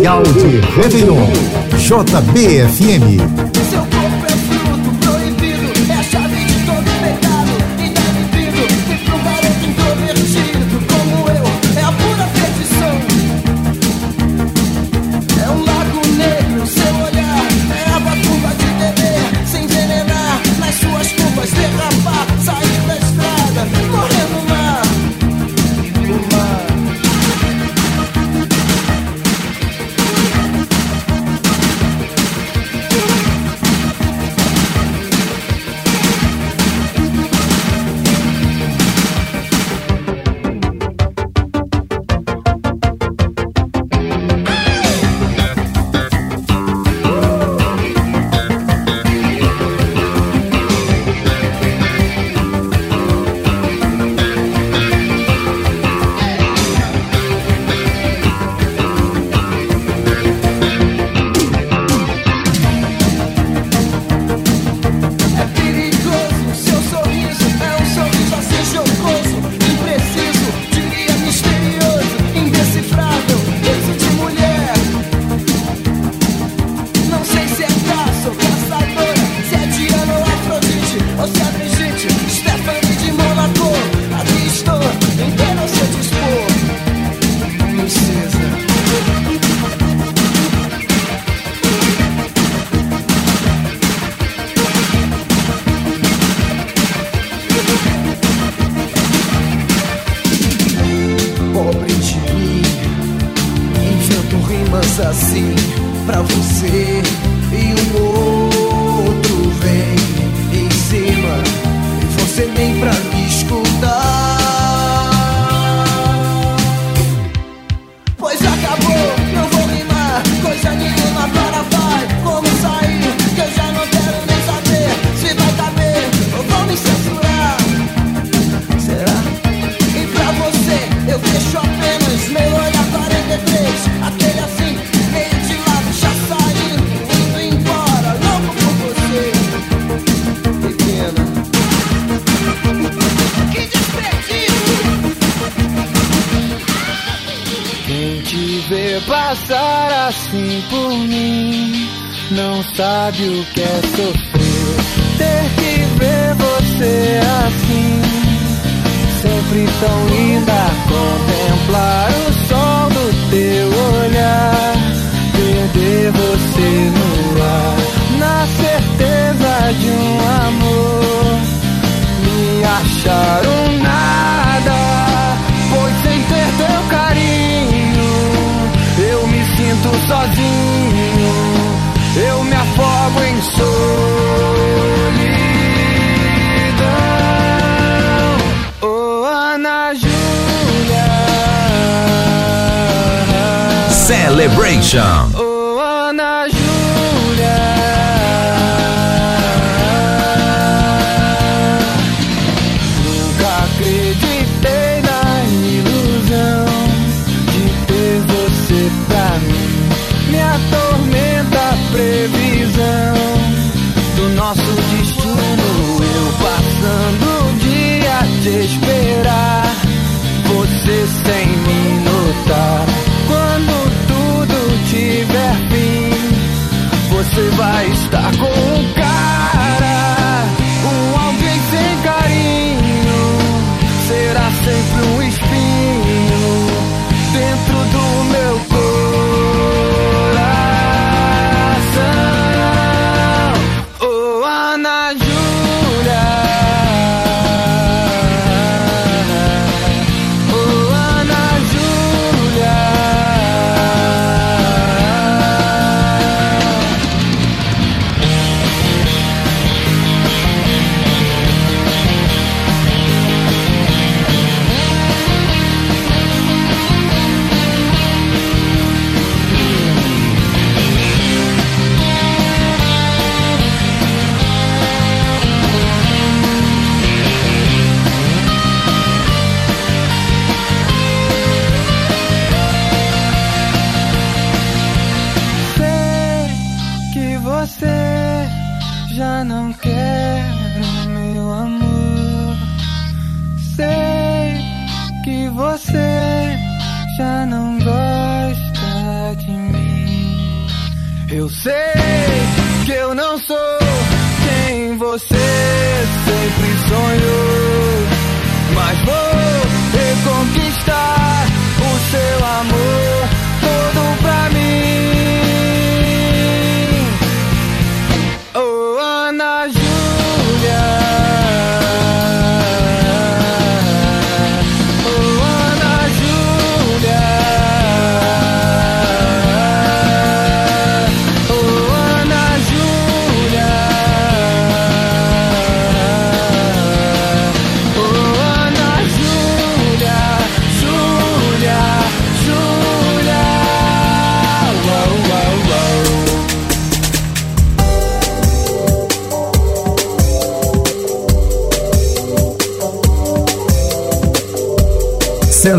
Especial de Réveillon. JBFM.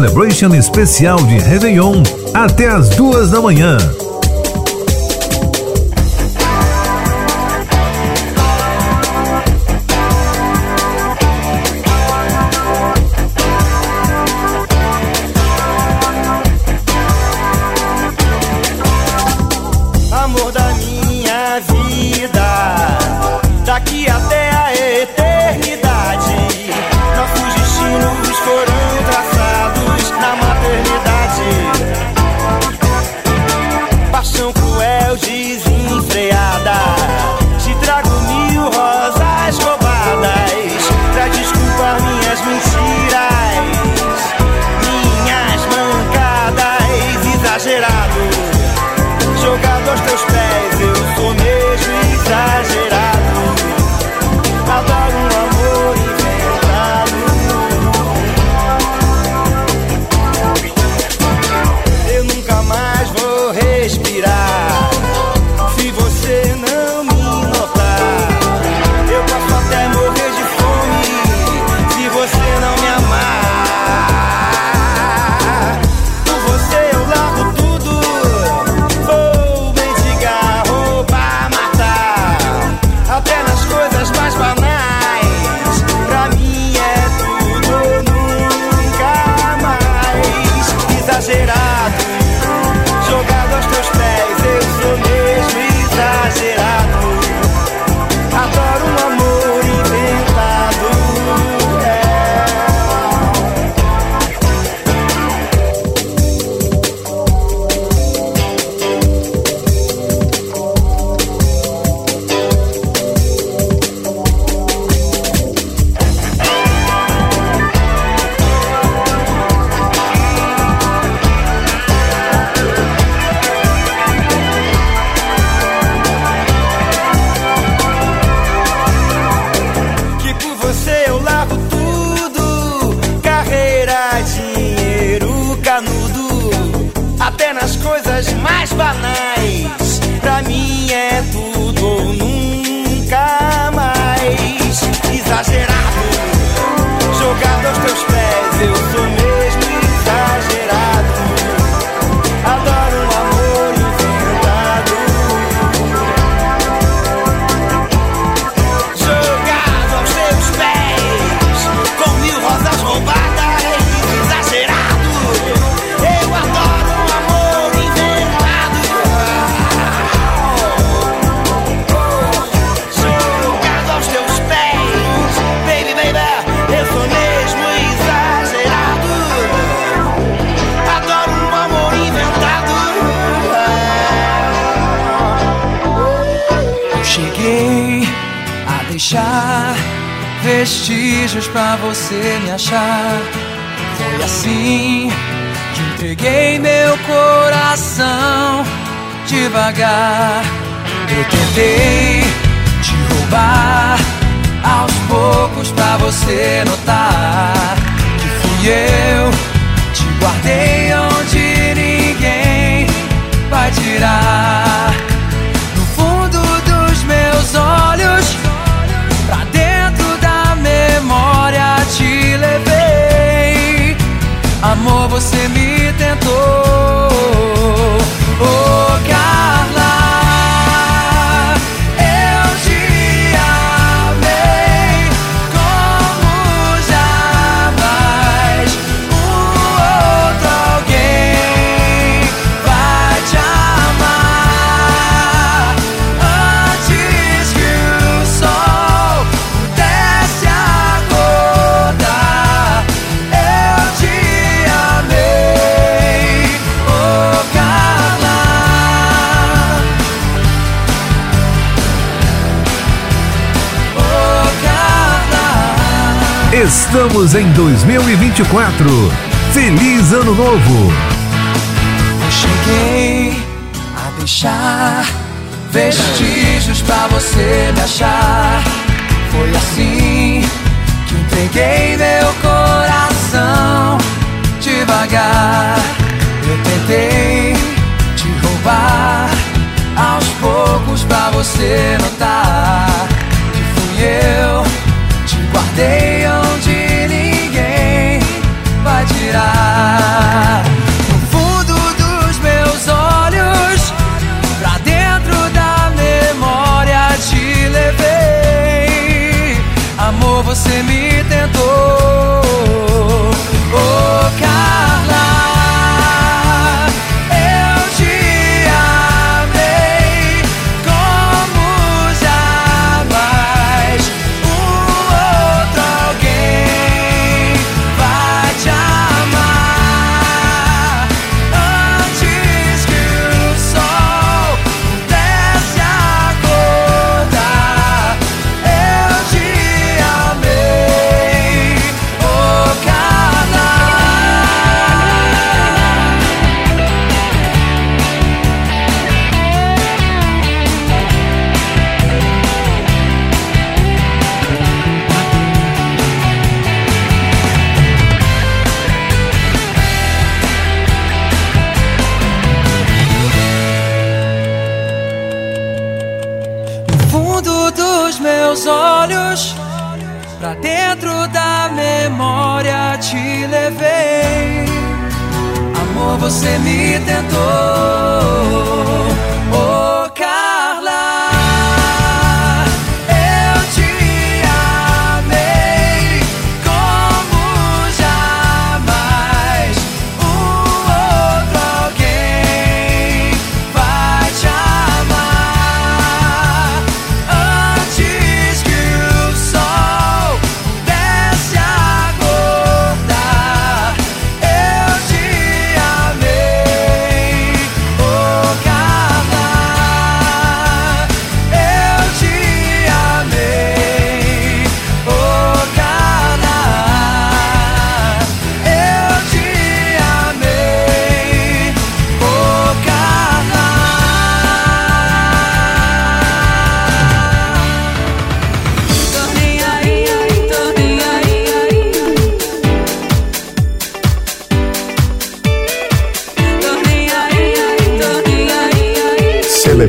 Celebration especial de Réveillon até as duas da manhã. Em 2024. Feliz Ano Novo!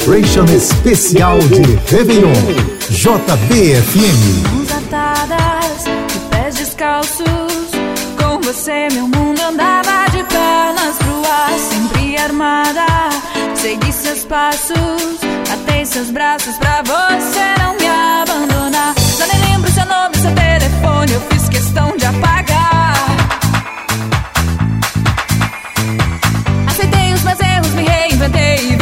Celebration especial de Réveillon. JBFM. Mãos atadas, de pés descalços. Com você, meu mundo andava de pernas pro ar. Sempre armada, segui seus passos. Atei seus braços pra você não me abandonar. Já nem lembro seu nome, seu telefone. Eu fiz questão de apagar. Aceitei os meus erros, me reinventei e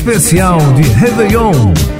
especial de Réveillon.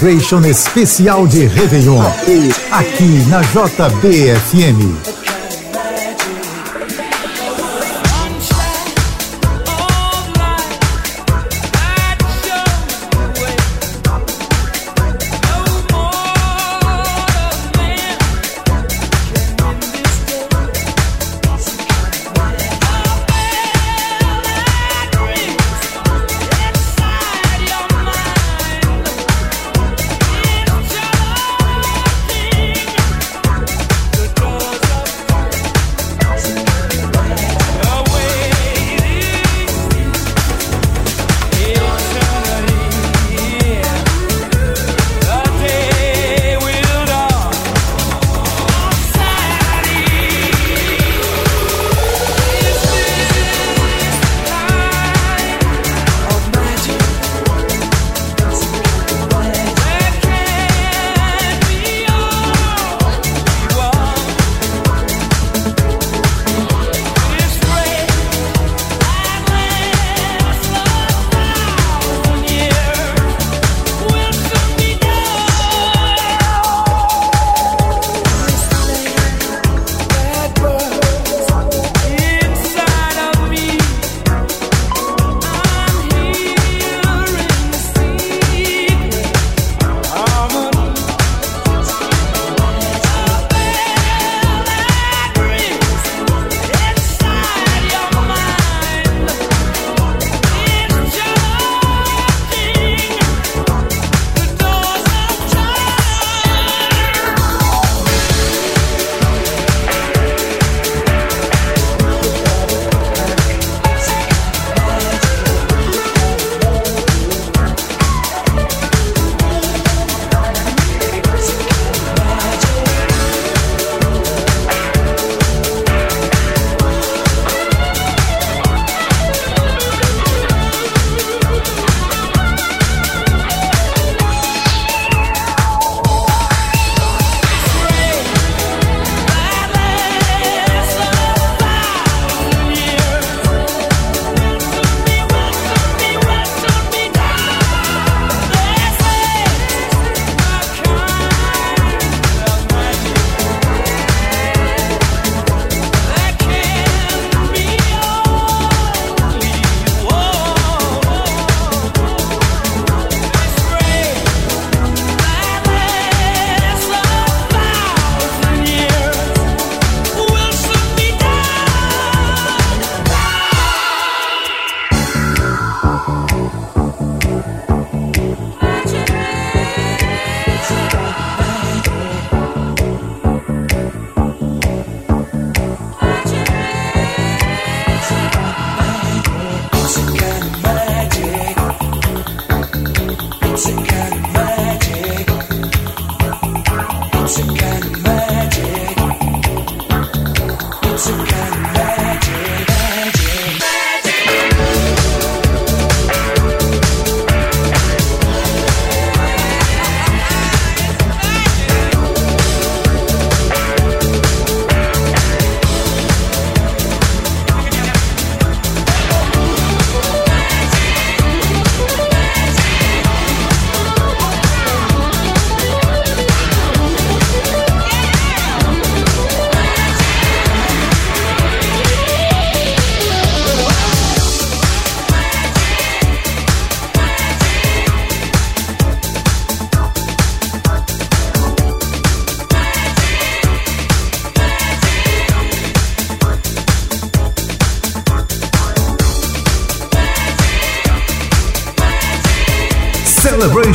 Celebration especial de Réveillon. Aqui na JBFM.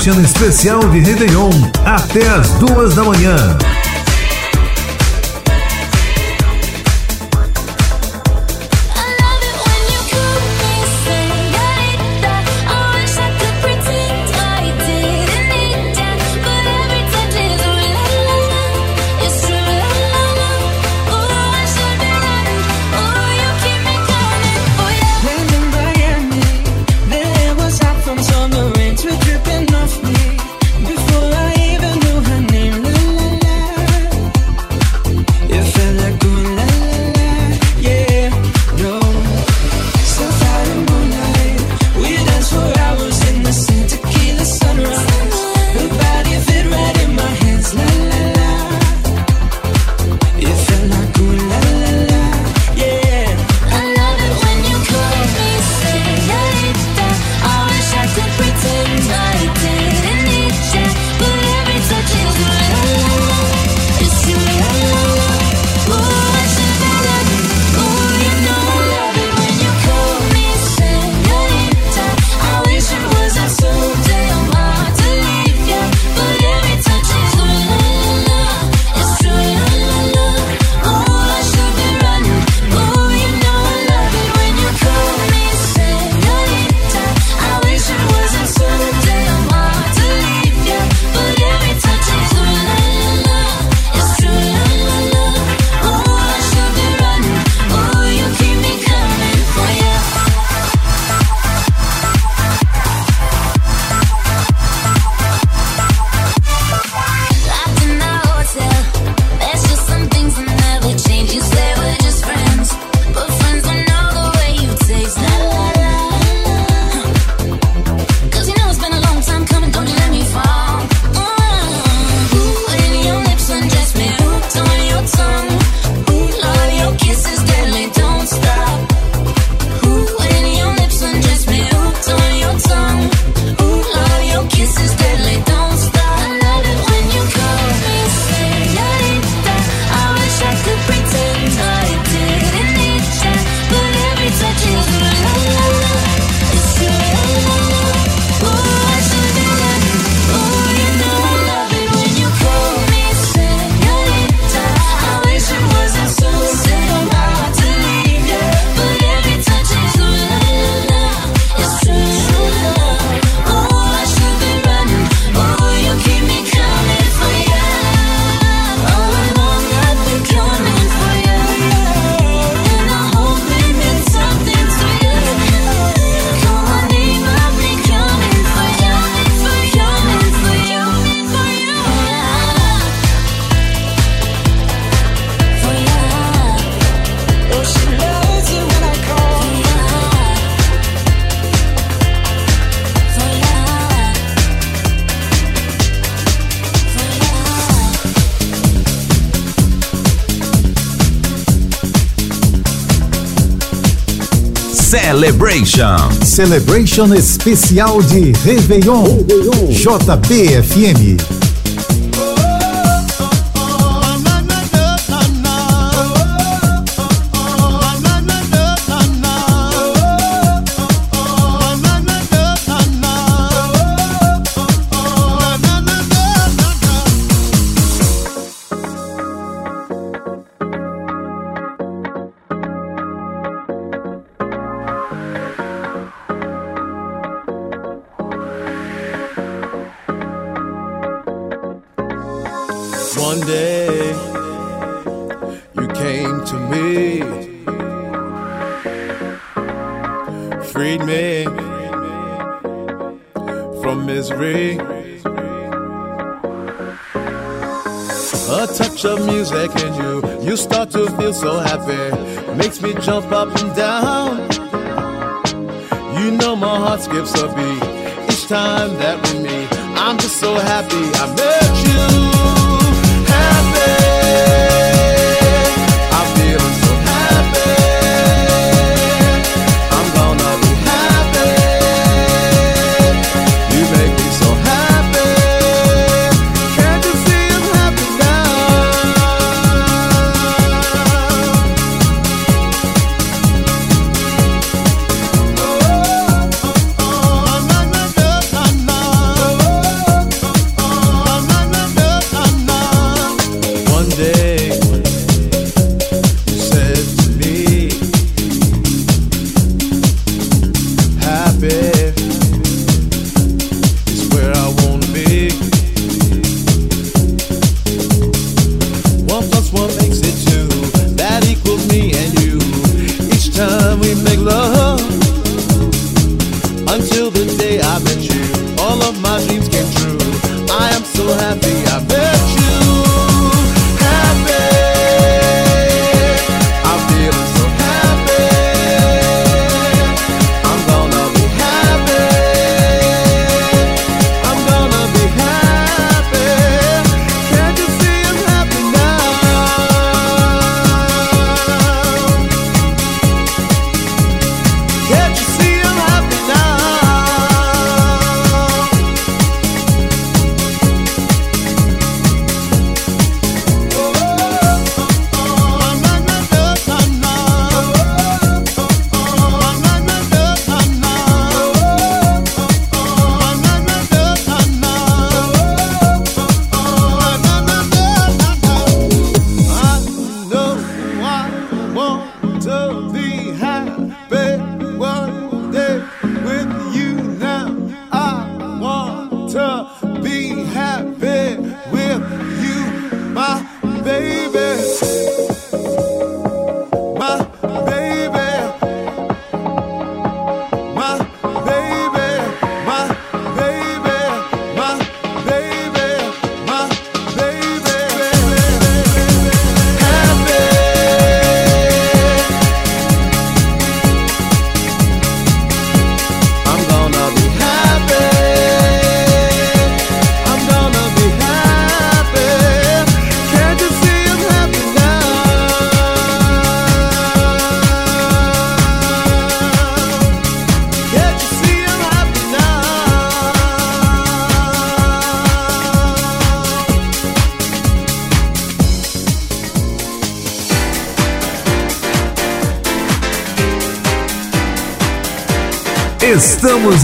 Celebration especial de Réveillon até as duas da manhã. Celebration. Celebration especial de Réveillon. Réveillon. JBFM. jump up and down. You know my heart skips a beat each time that we meet. I'm just so happy I met you.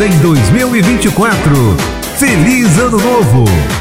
em 2024. Feliz Ano Novo!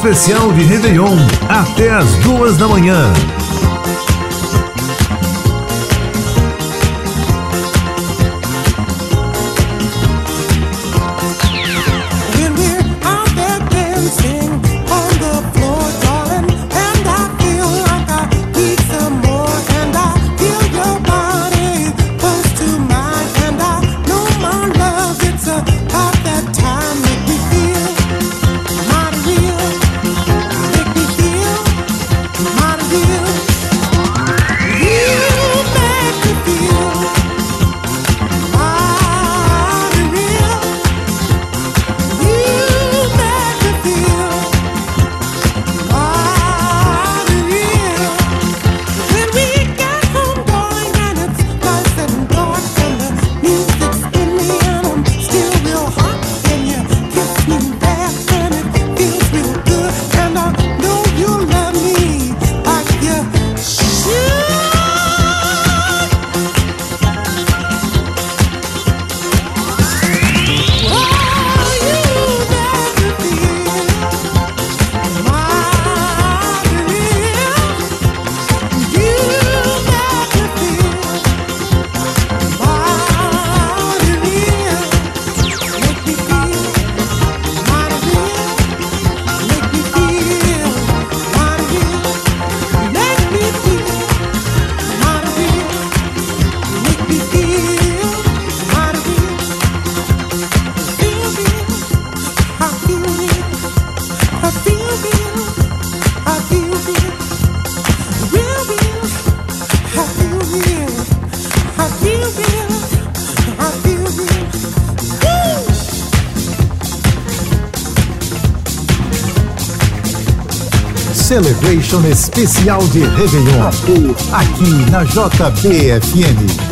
especial de Réveillon, até as duas da manhã. Edition especial de Réveillon. Aqui na JBFM.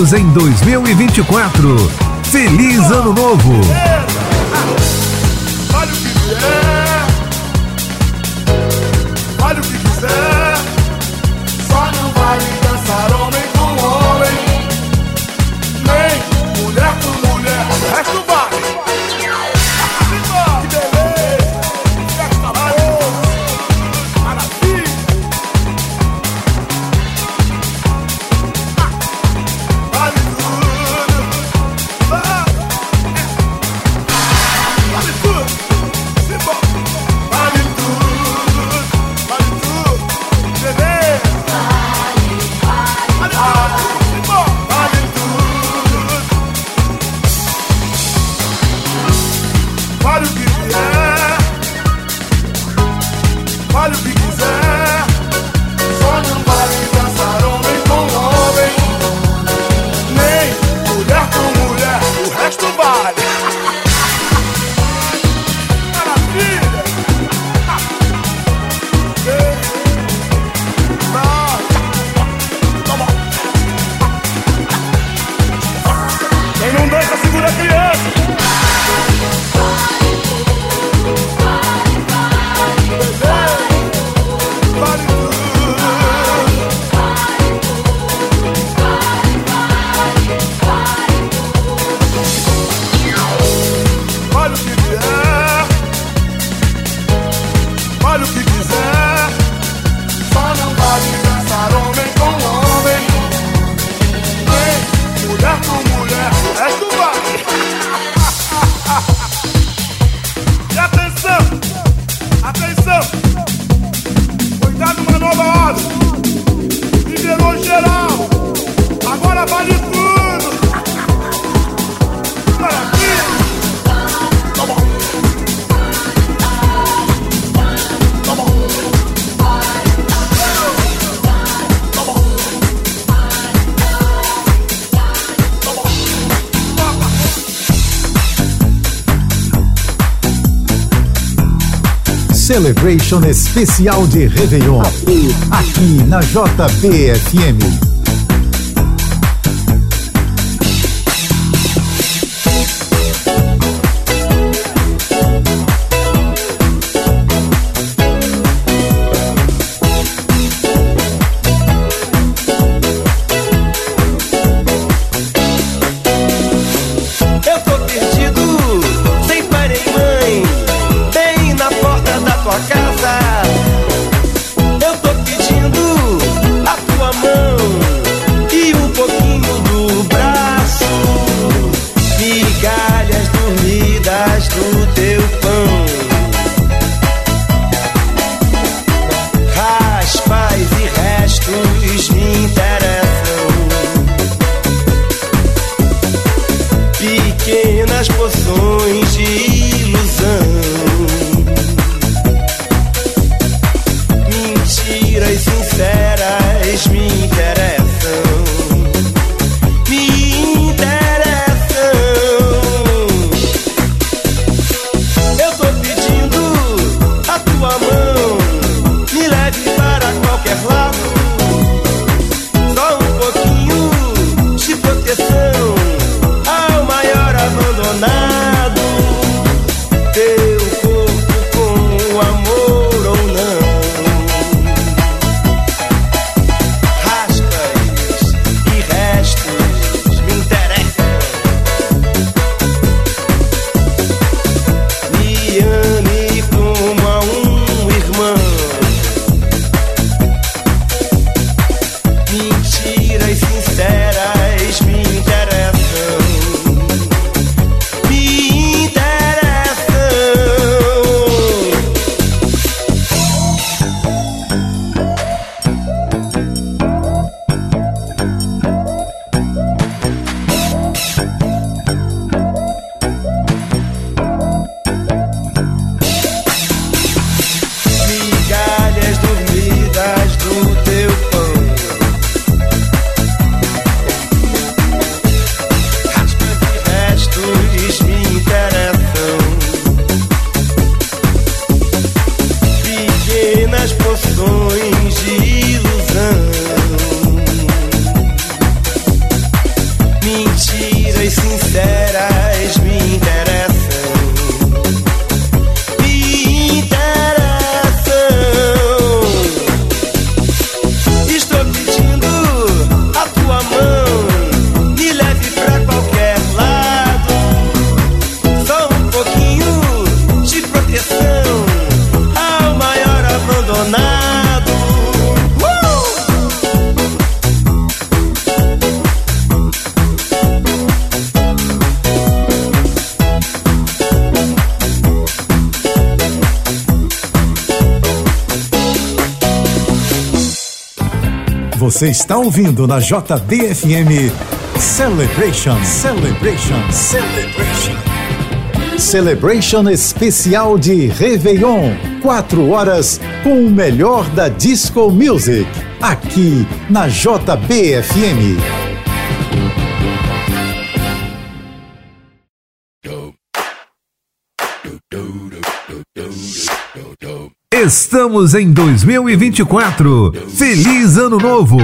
em 2024. Feliz Ano Novo! Celebration Especial de Réveillon. Aqui, aqui na JBFM. Você está ouvindo na JBFM Celebration, Celebration, Celebration. Celebration especial de Réveillon. Quatro horas com o melhor da disco music. Aqui na JBFM. Estamos em 2024. Feliz Ano Novo!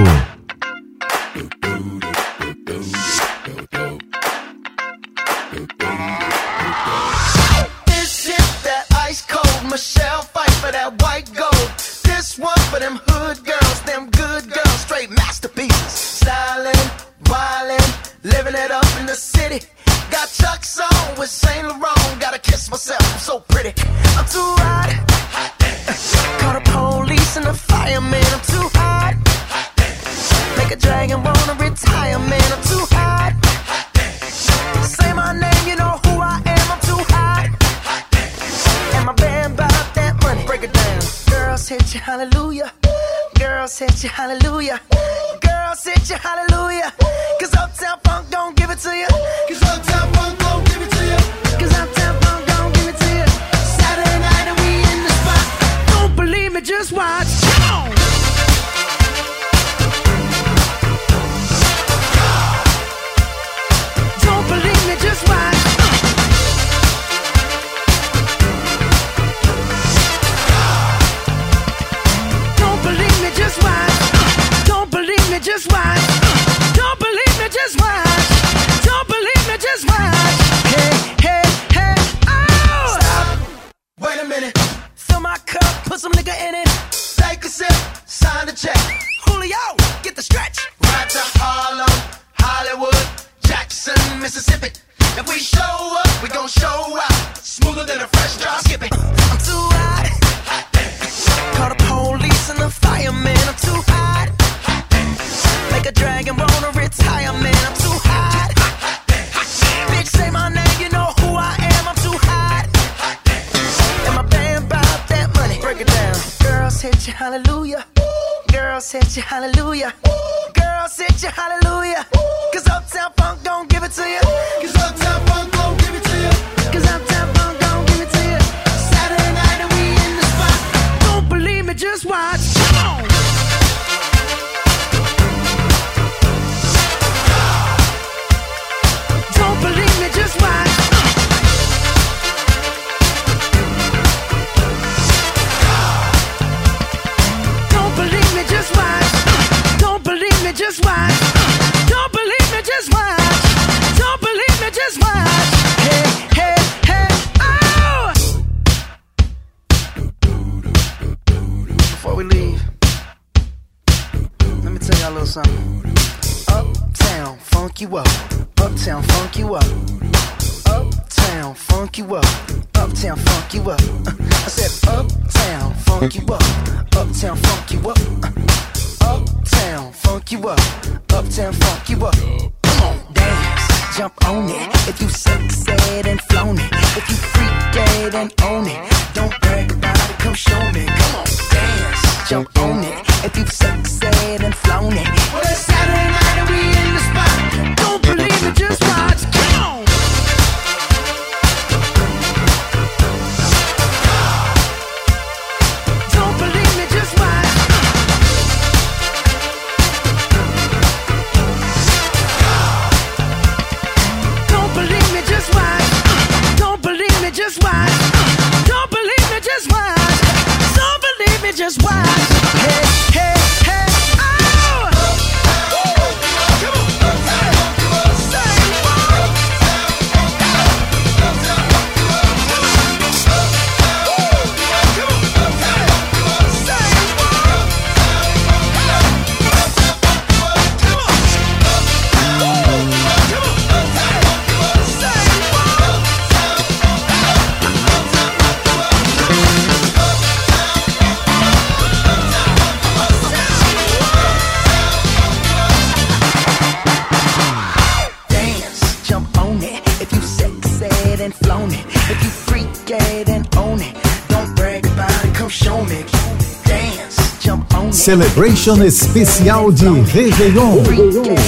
Celebration especial de Réveillon.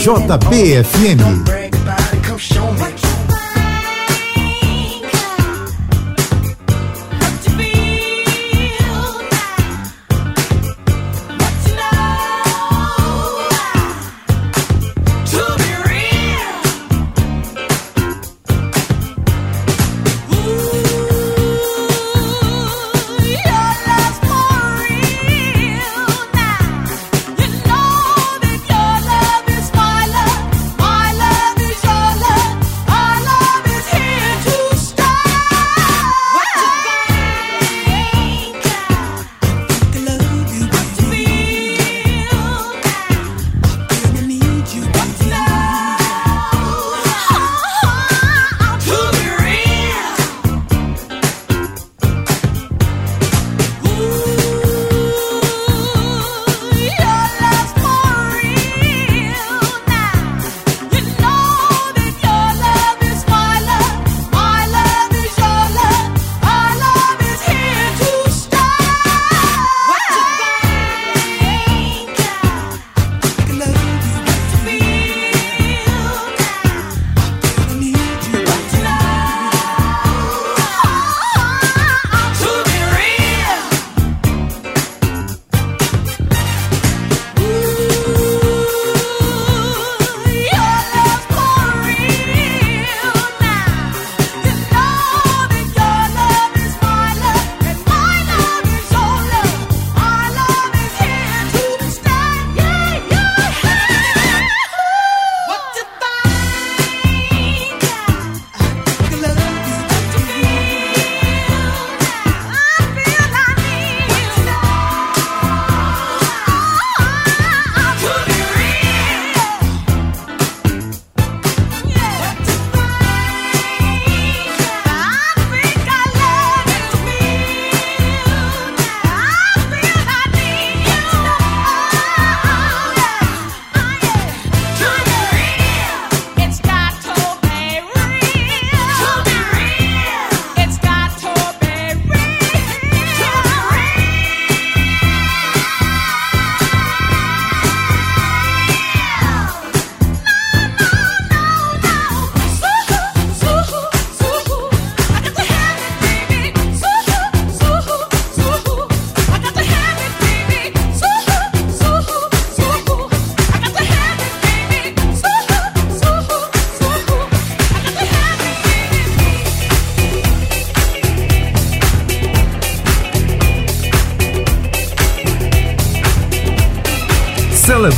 JBFM.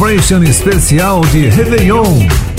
Celebration especial de Réveillon.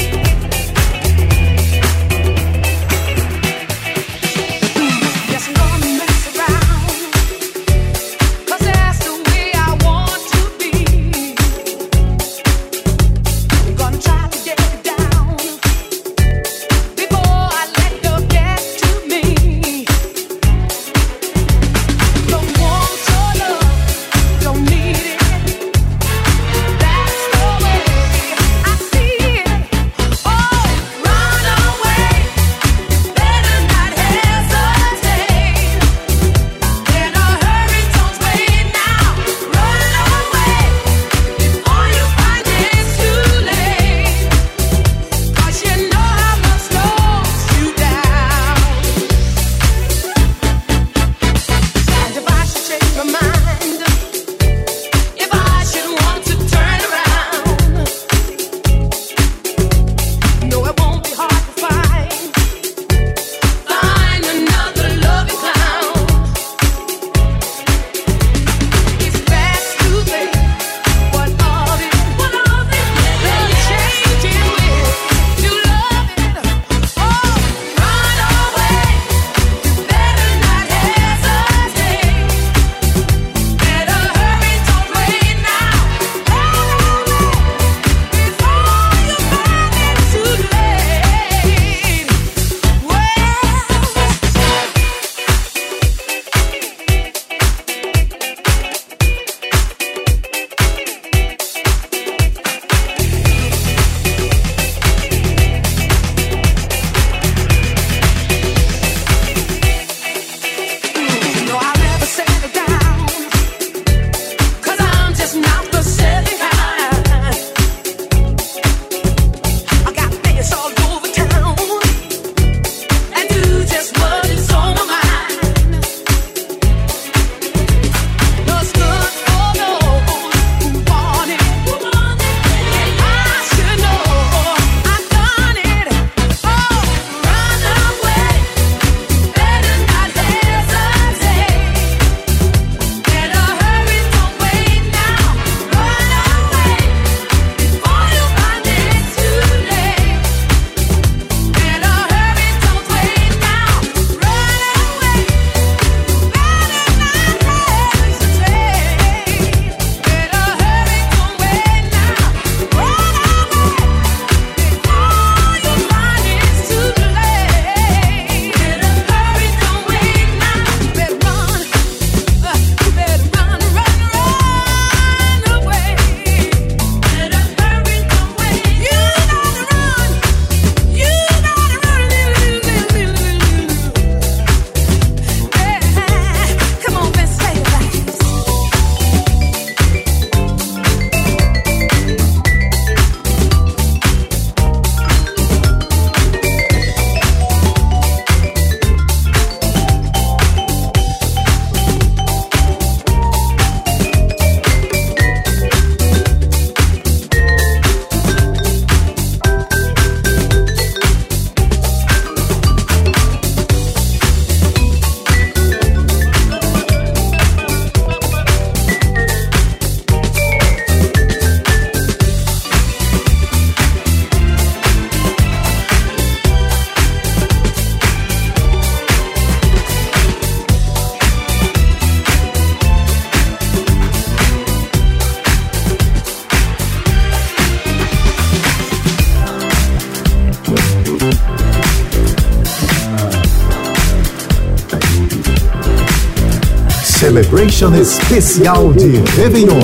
Celebration especial de Réveillon.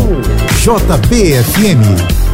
JBFM.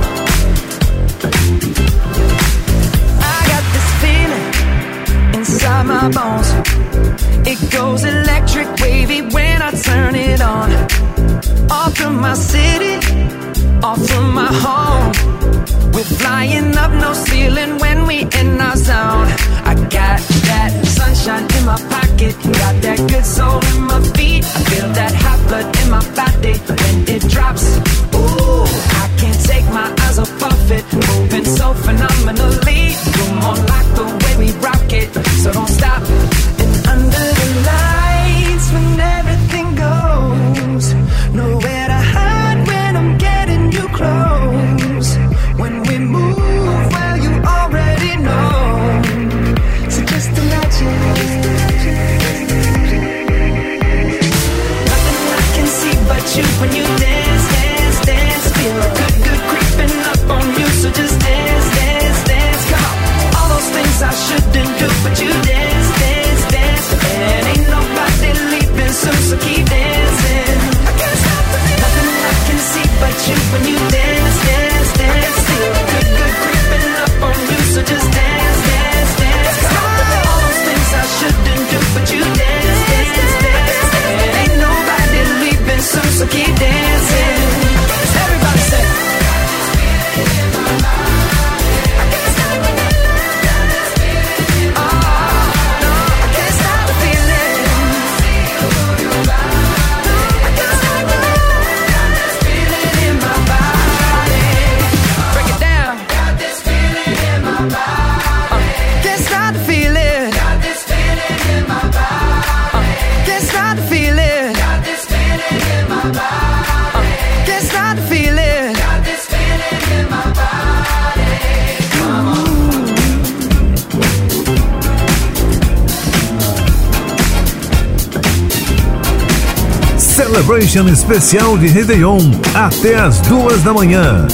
Celebration especial de Réveillon até as duas da manhã.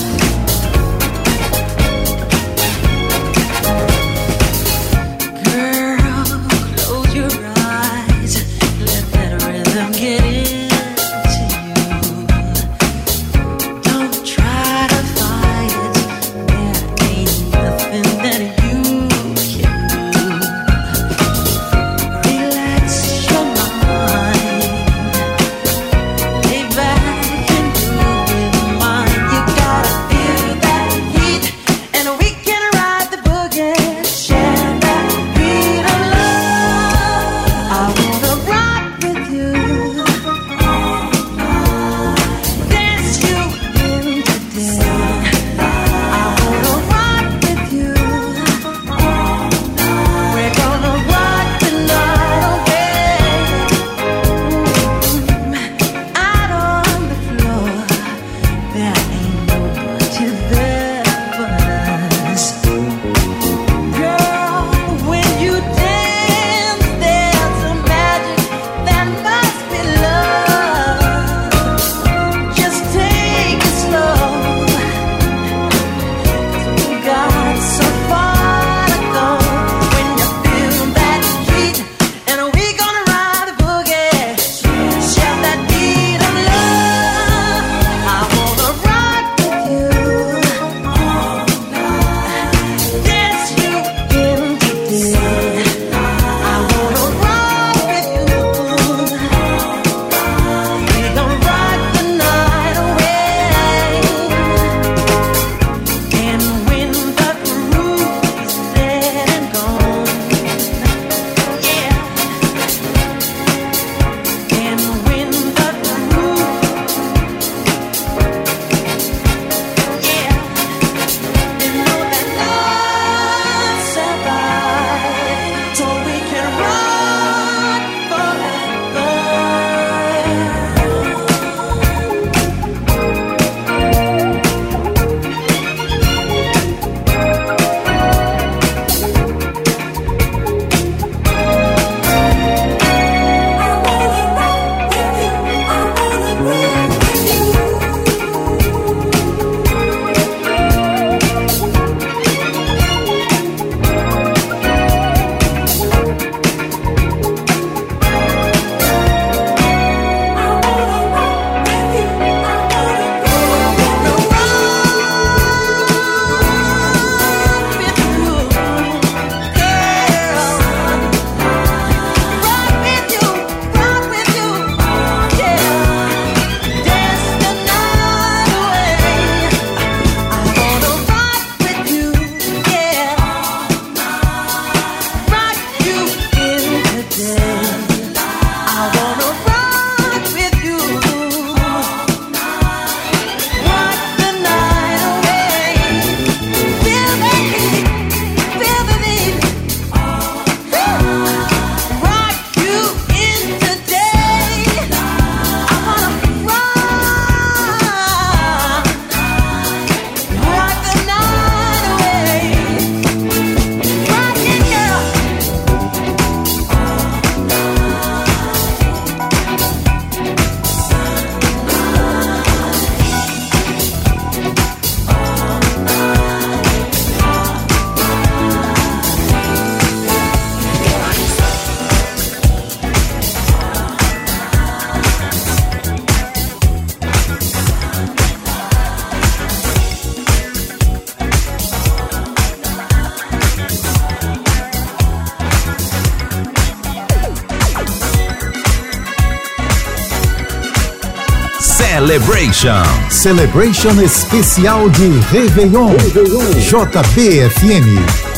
Celebration. Celebration especial de Réveillon. Réveillon. JBFM.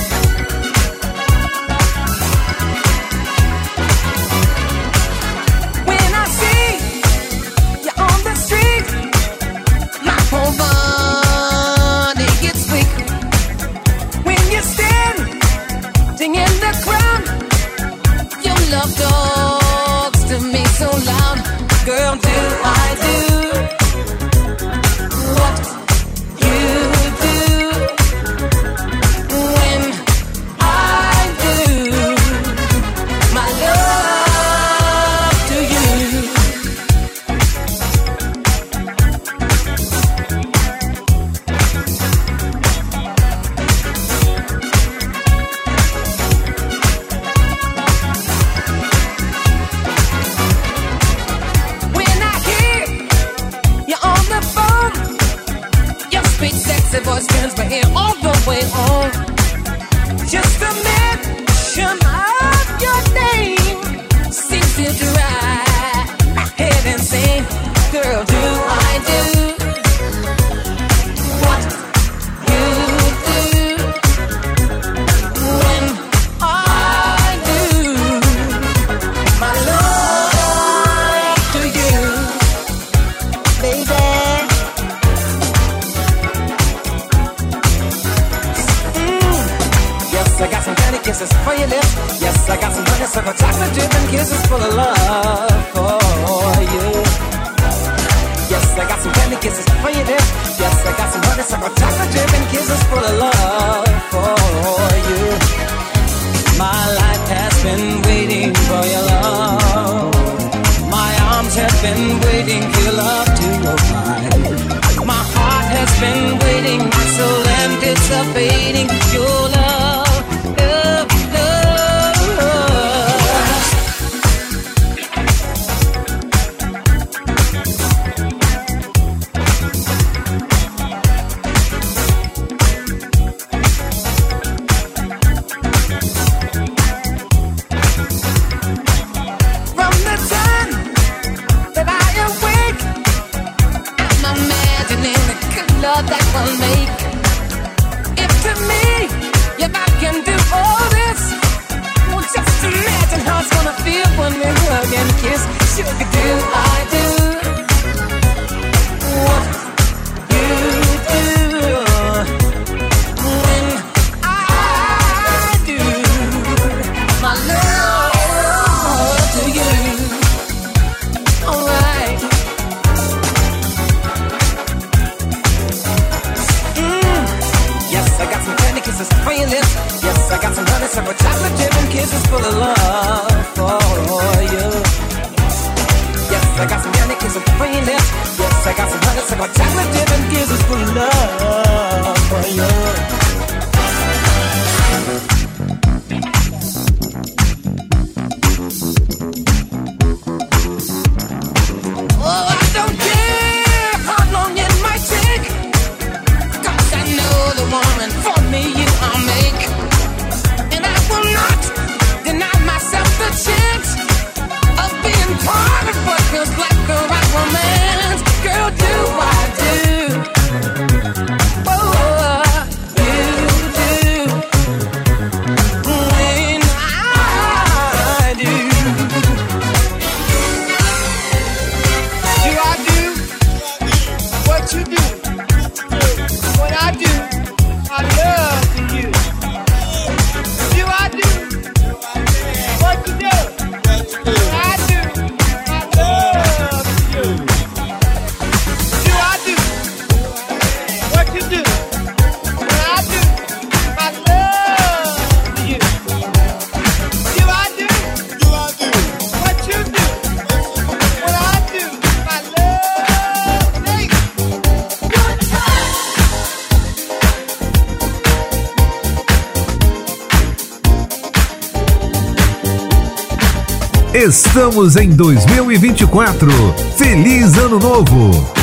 some more chocolate chip and kisses full of love for you. Yes, I got some yannick and some friendness. Yes, I got some honey, I got chocolate chip and kisses full of love for you. Estamos em 2024. Feliz Ano Novo!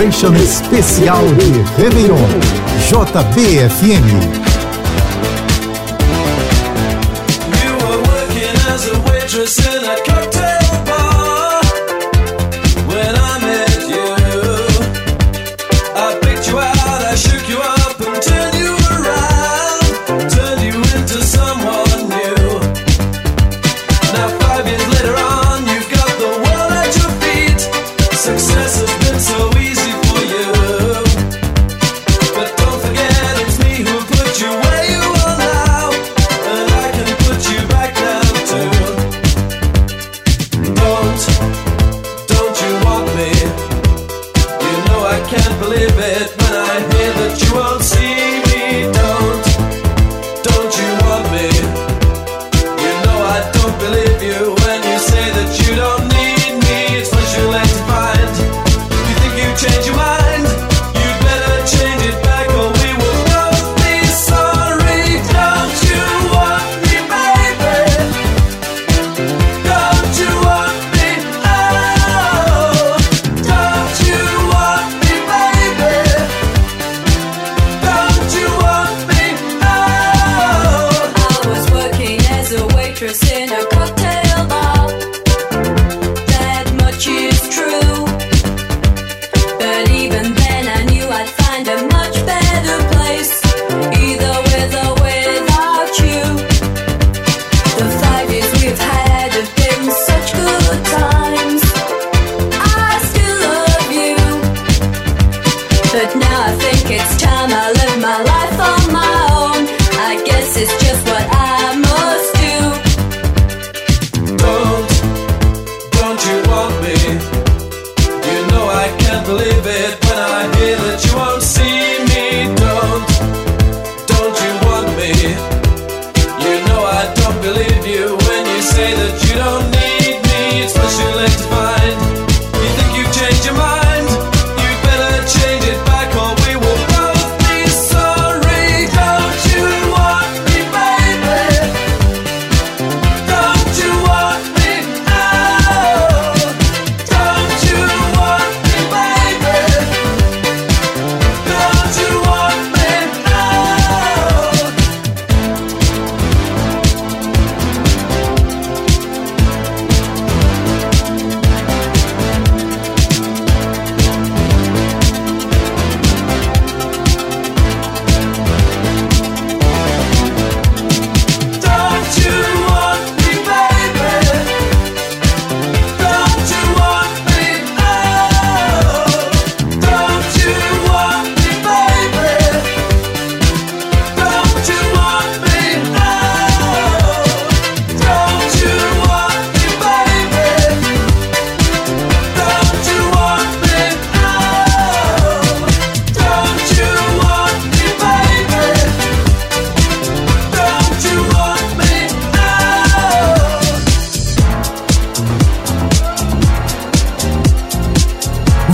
Celebration especial de Réveillon. JBFM.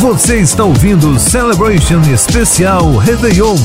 Você está ouvindo Celebration Especial Réveillon.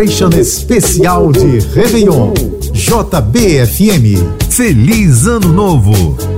Celebration especial de Réveillon. JBFM. Feliz Ano Novo!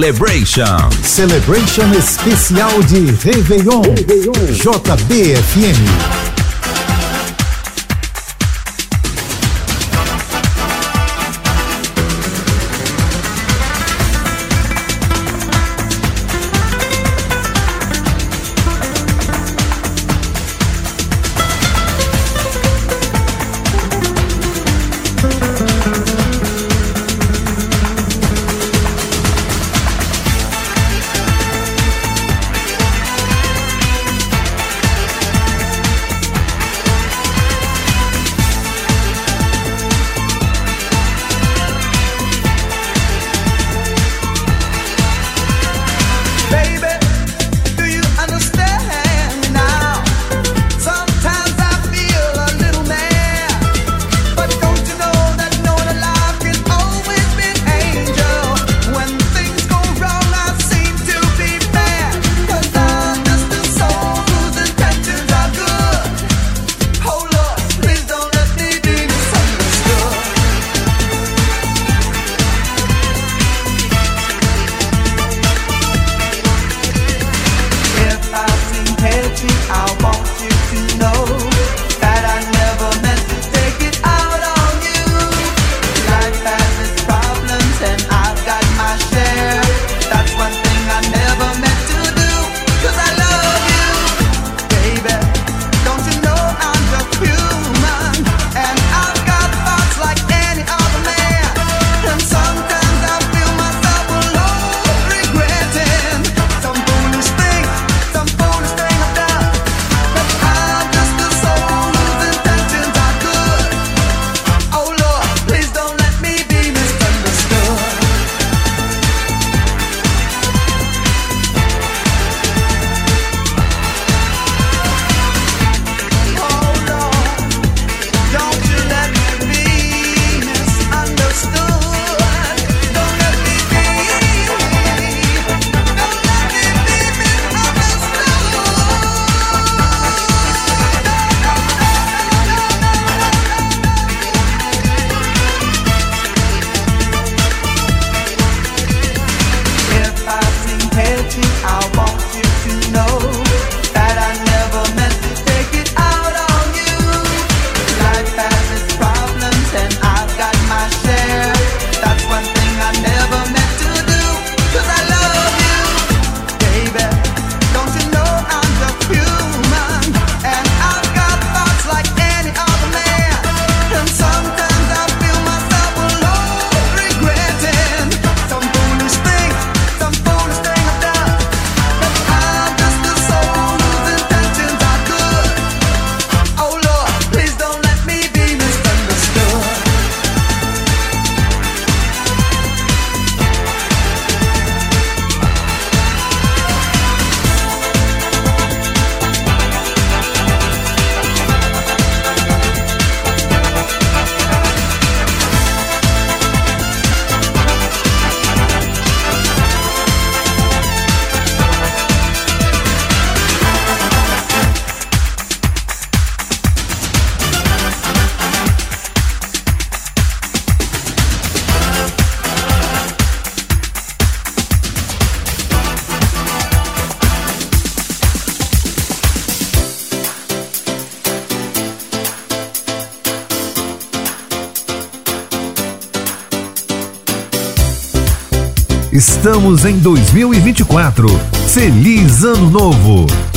Celebration. Celebration especial de Réveillon. Réveillon. JBFM. Estamos em 2024. Feliz Ano Novo!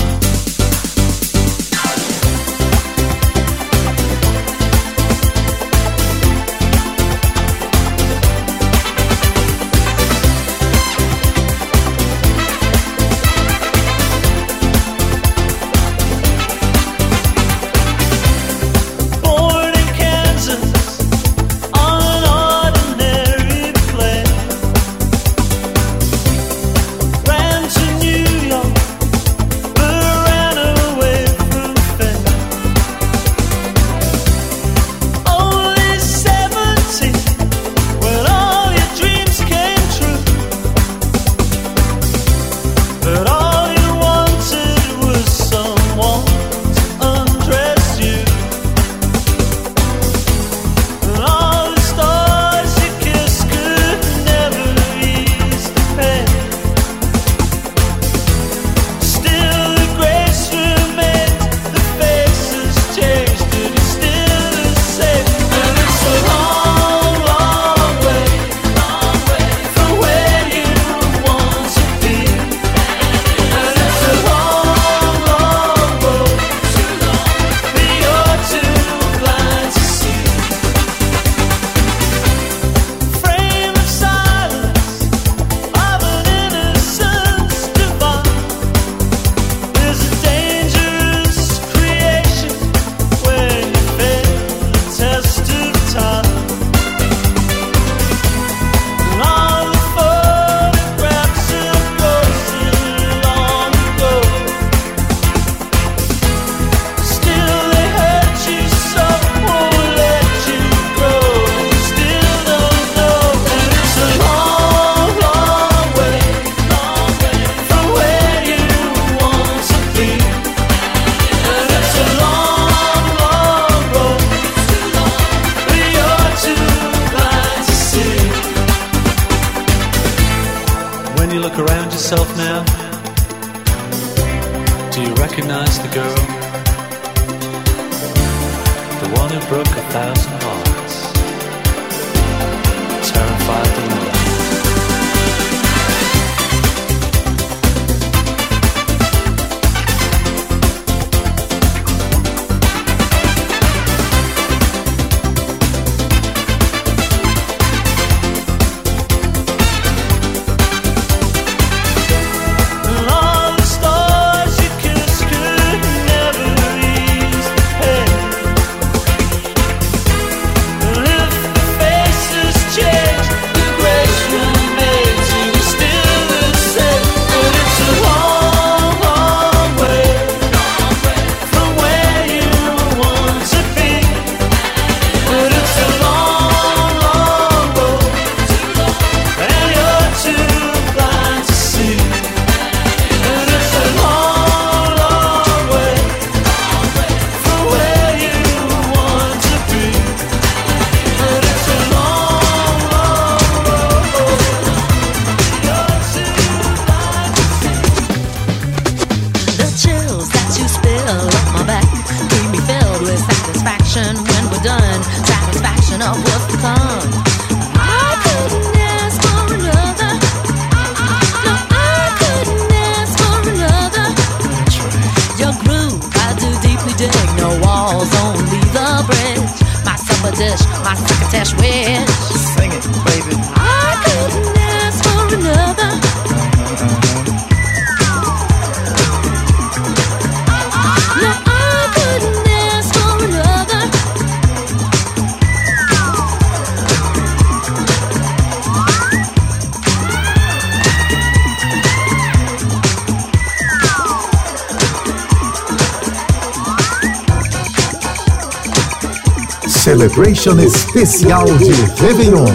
Celebration Especial de Réveillon.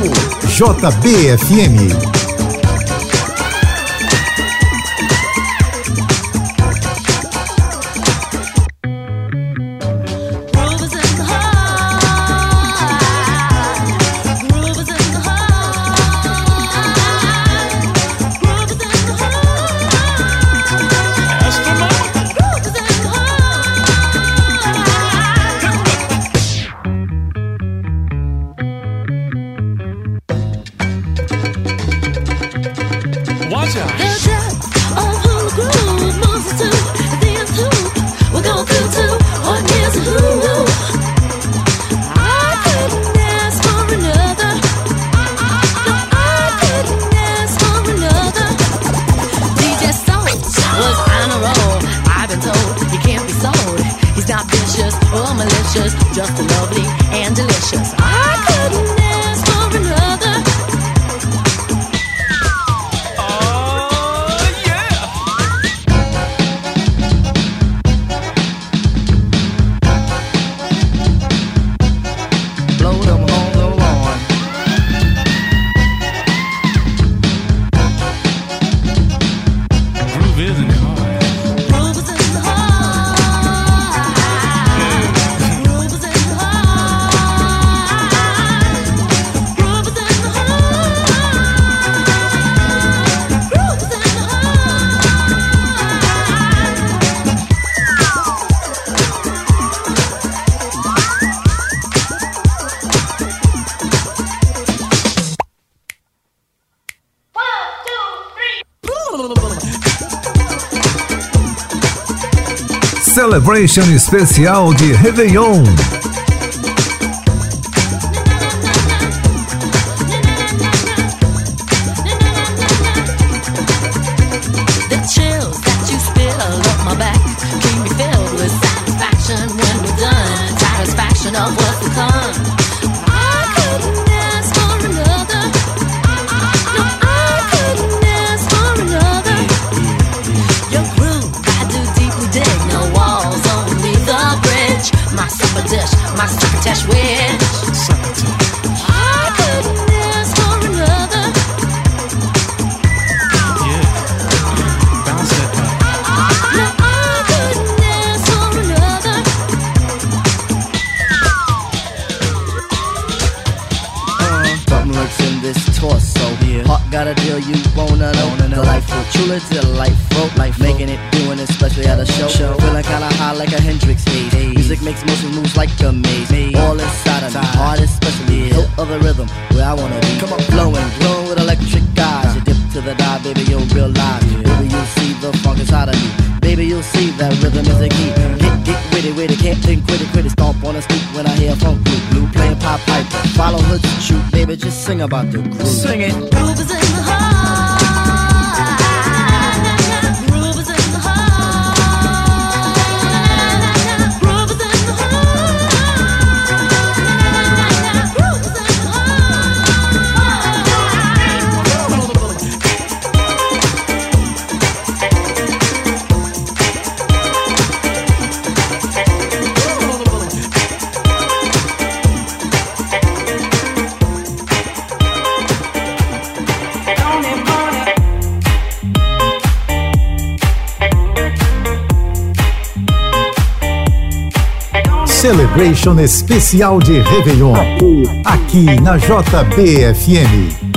JBFM Celebration especial de Réveillon. about the Edition especial de Réveillon, aqui na JBFM.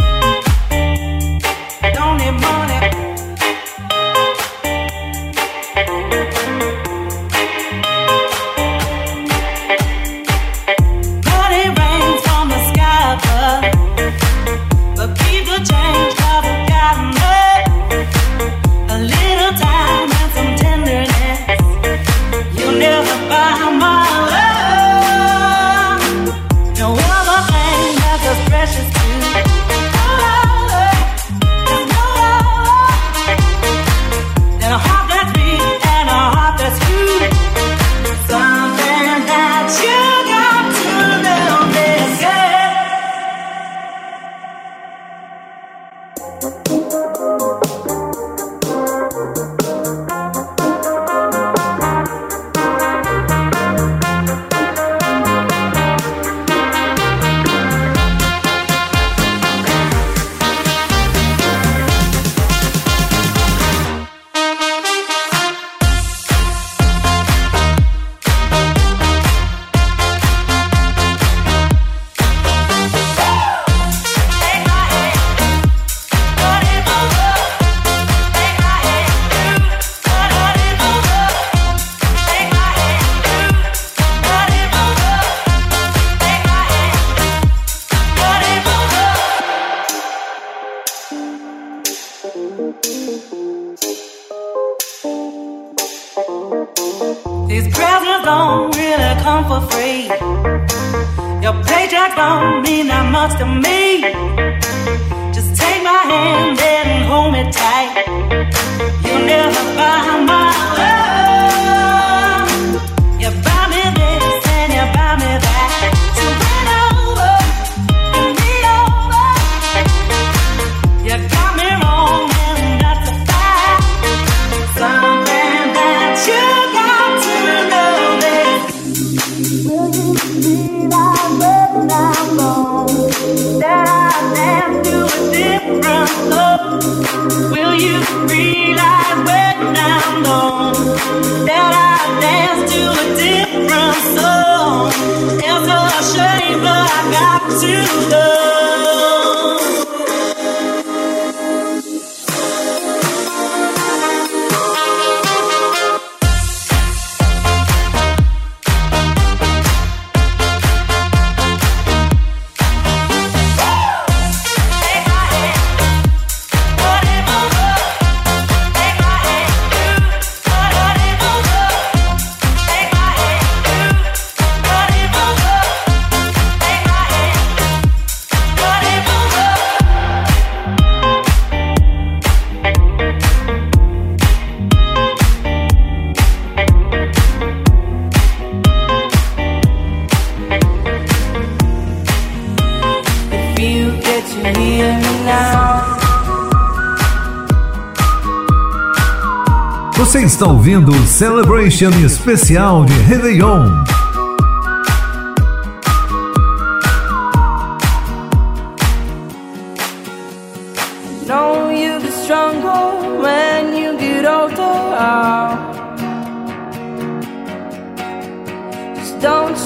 Está ouvindo o Celebration Especial de Réveillon.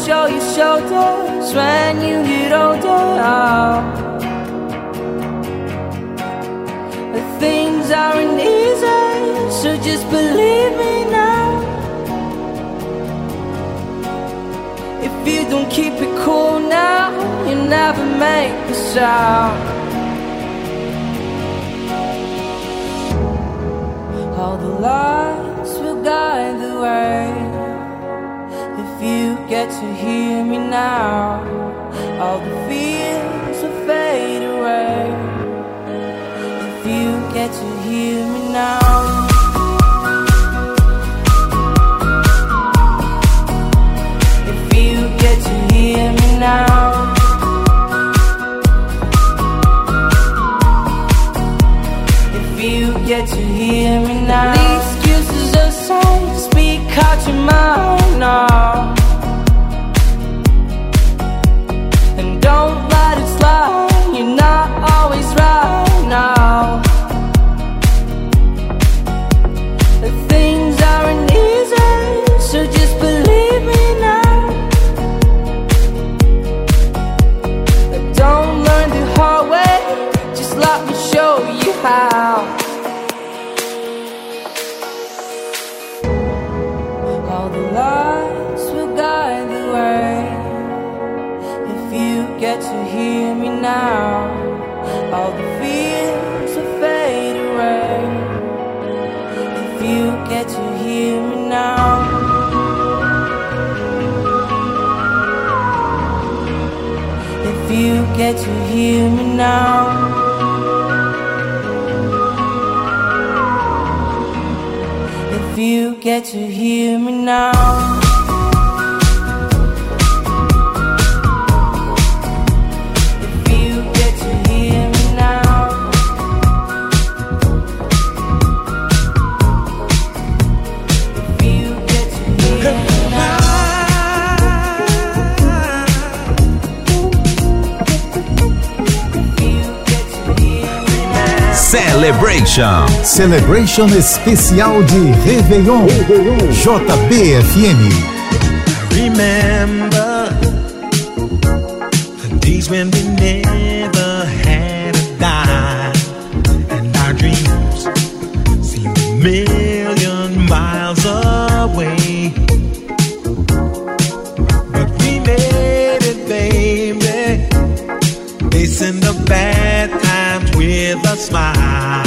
Show your shoulders when you get older. But things aren't easy, so just believe me now. If you don't keep it cool now, you never make a sound. All the lights will guide the way. If you get to hear me now, all the fears will fade away. If you get to hear me now. Now. If you get to hear me now. The excuses aside, speak out your mind now. Now, all the fears will fade away. If you get to hear me now. If you get to hear me now. If you get to hear me now. Celebration. Celebration especial de Réveillon. JBFM. Remember the days when we smile.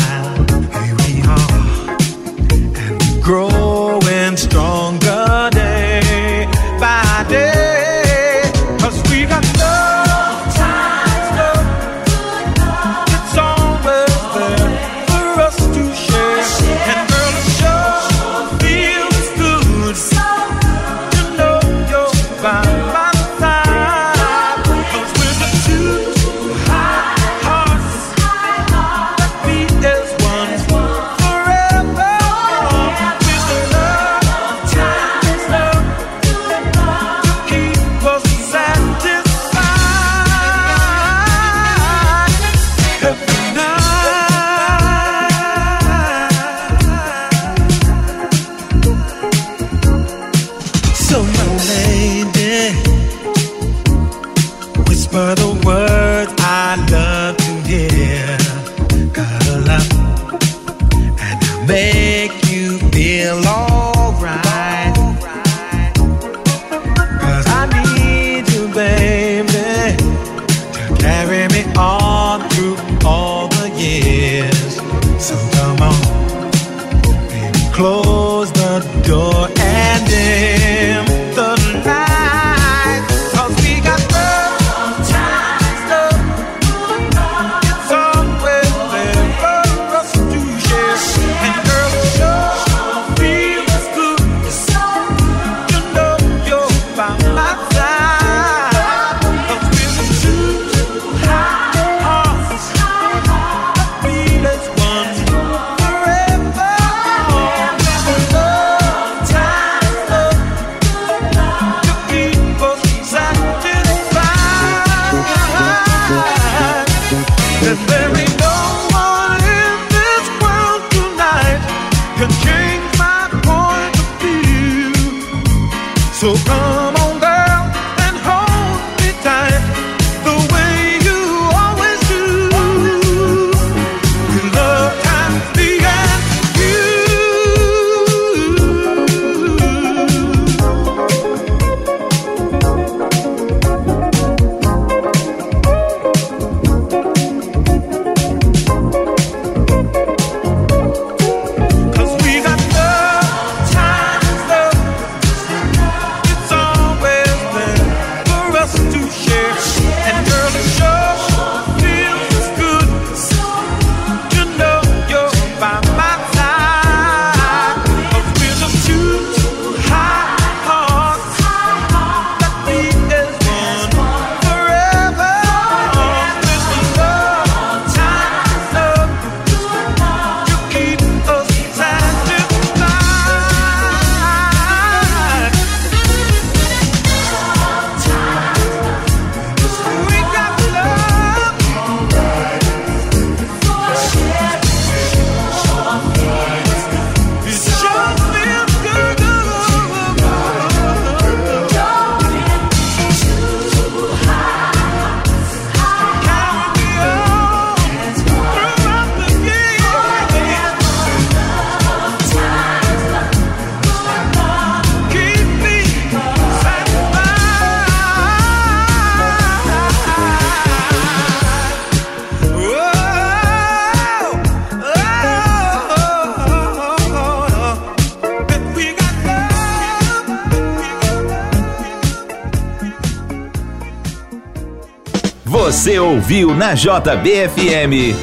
Ouviu na JBFM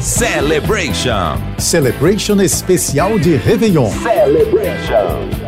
Celebration. Celebration especial de Réveillon. Celebration.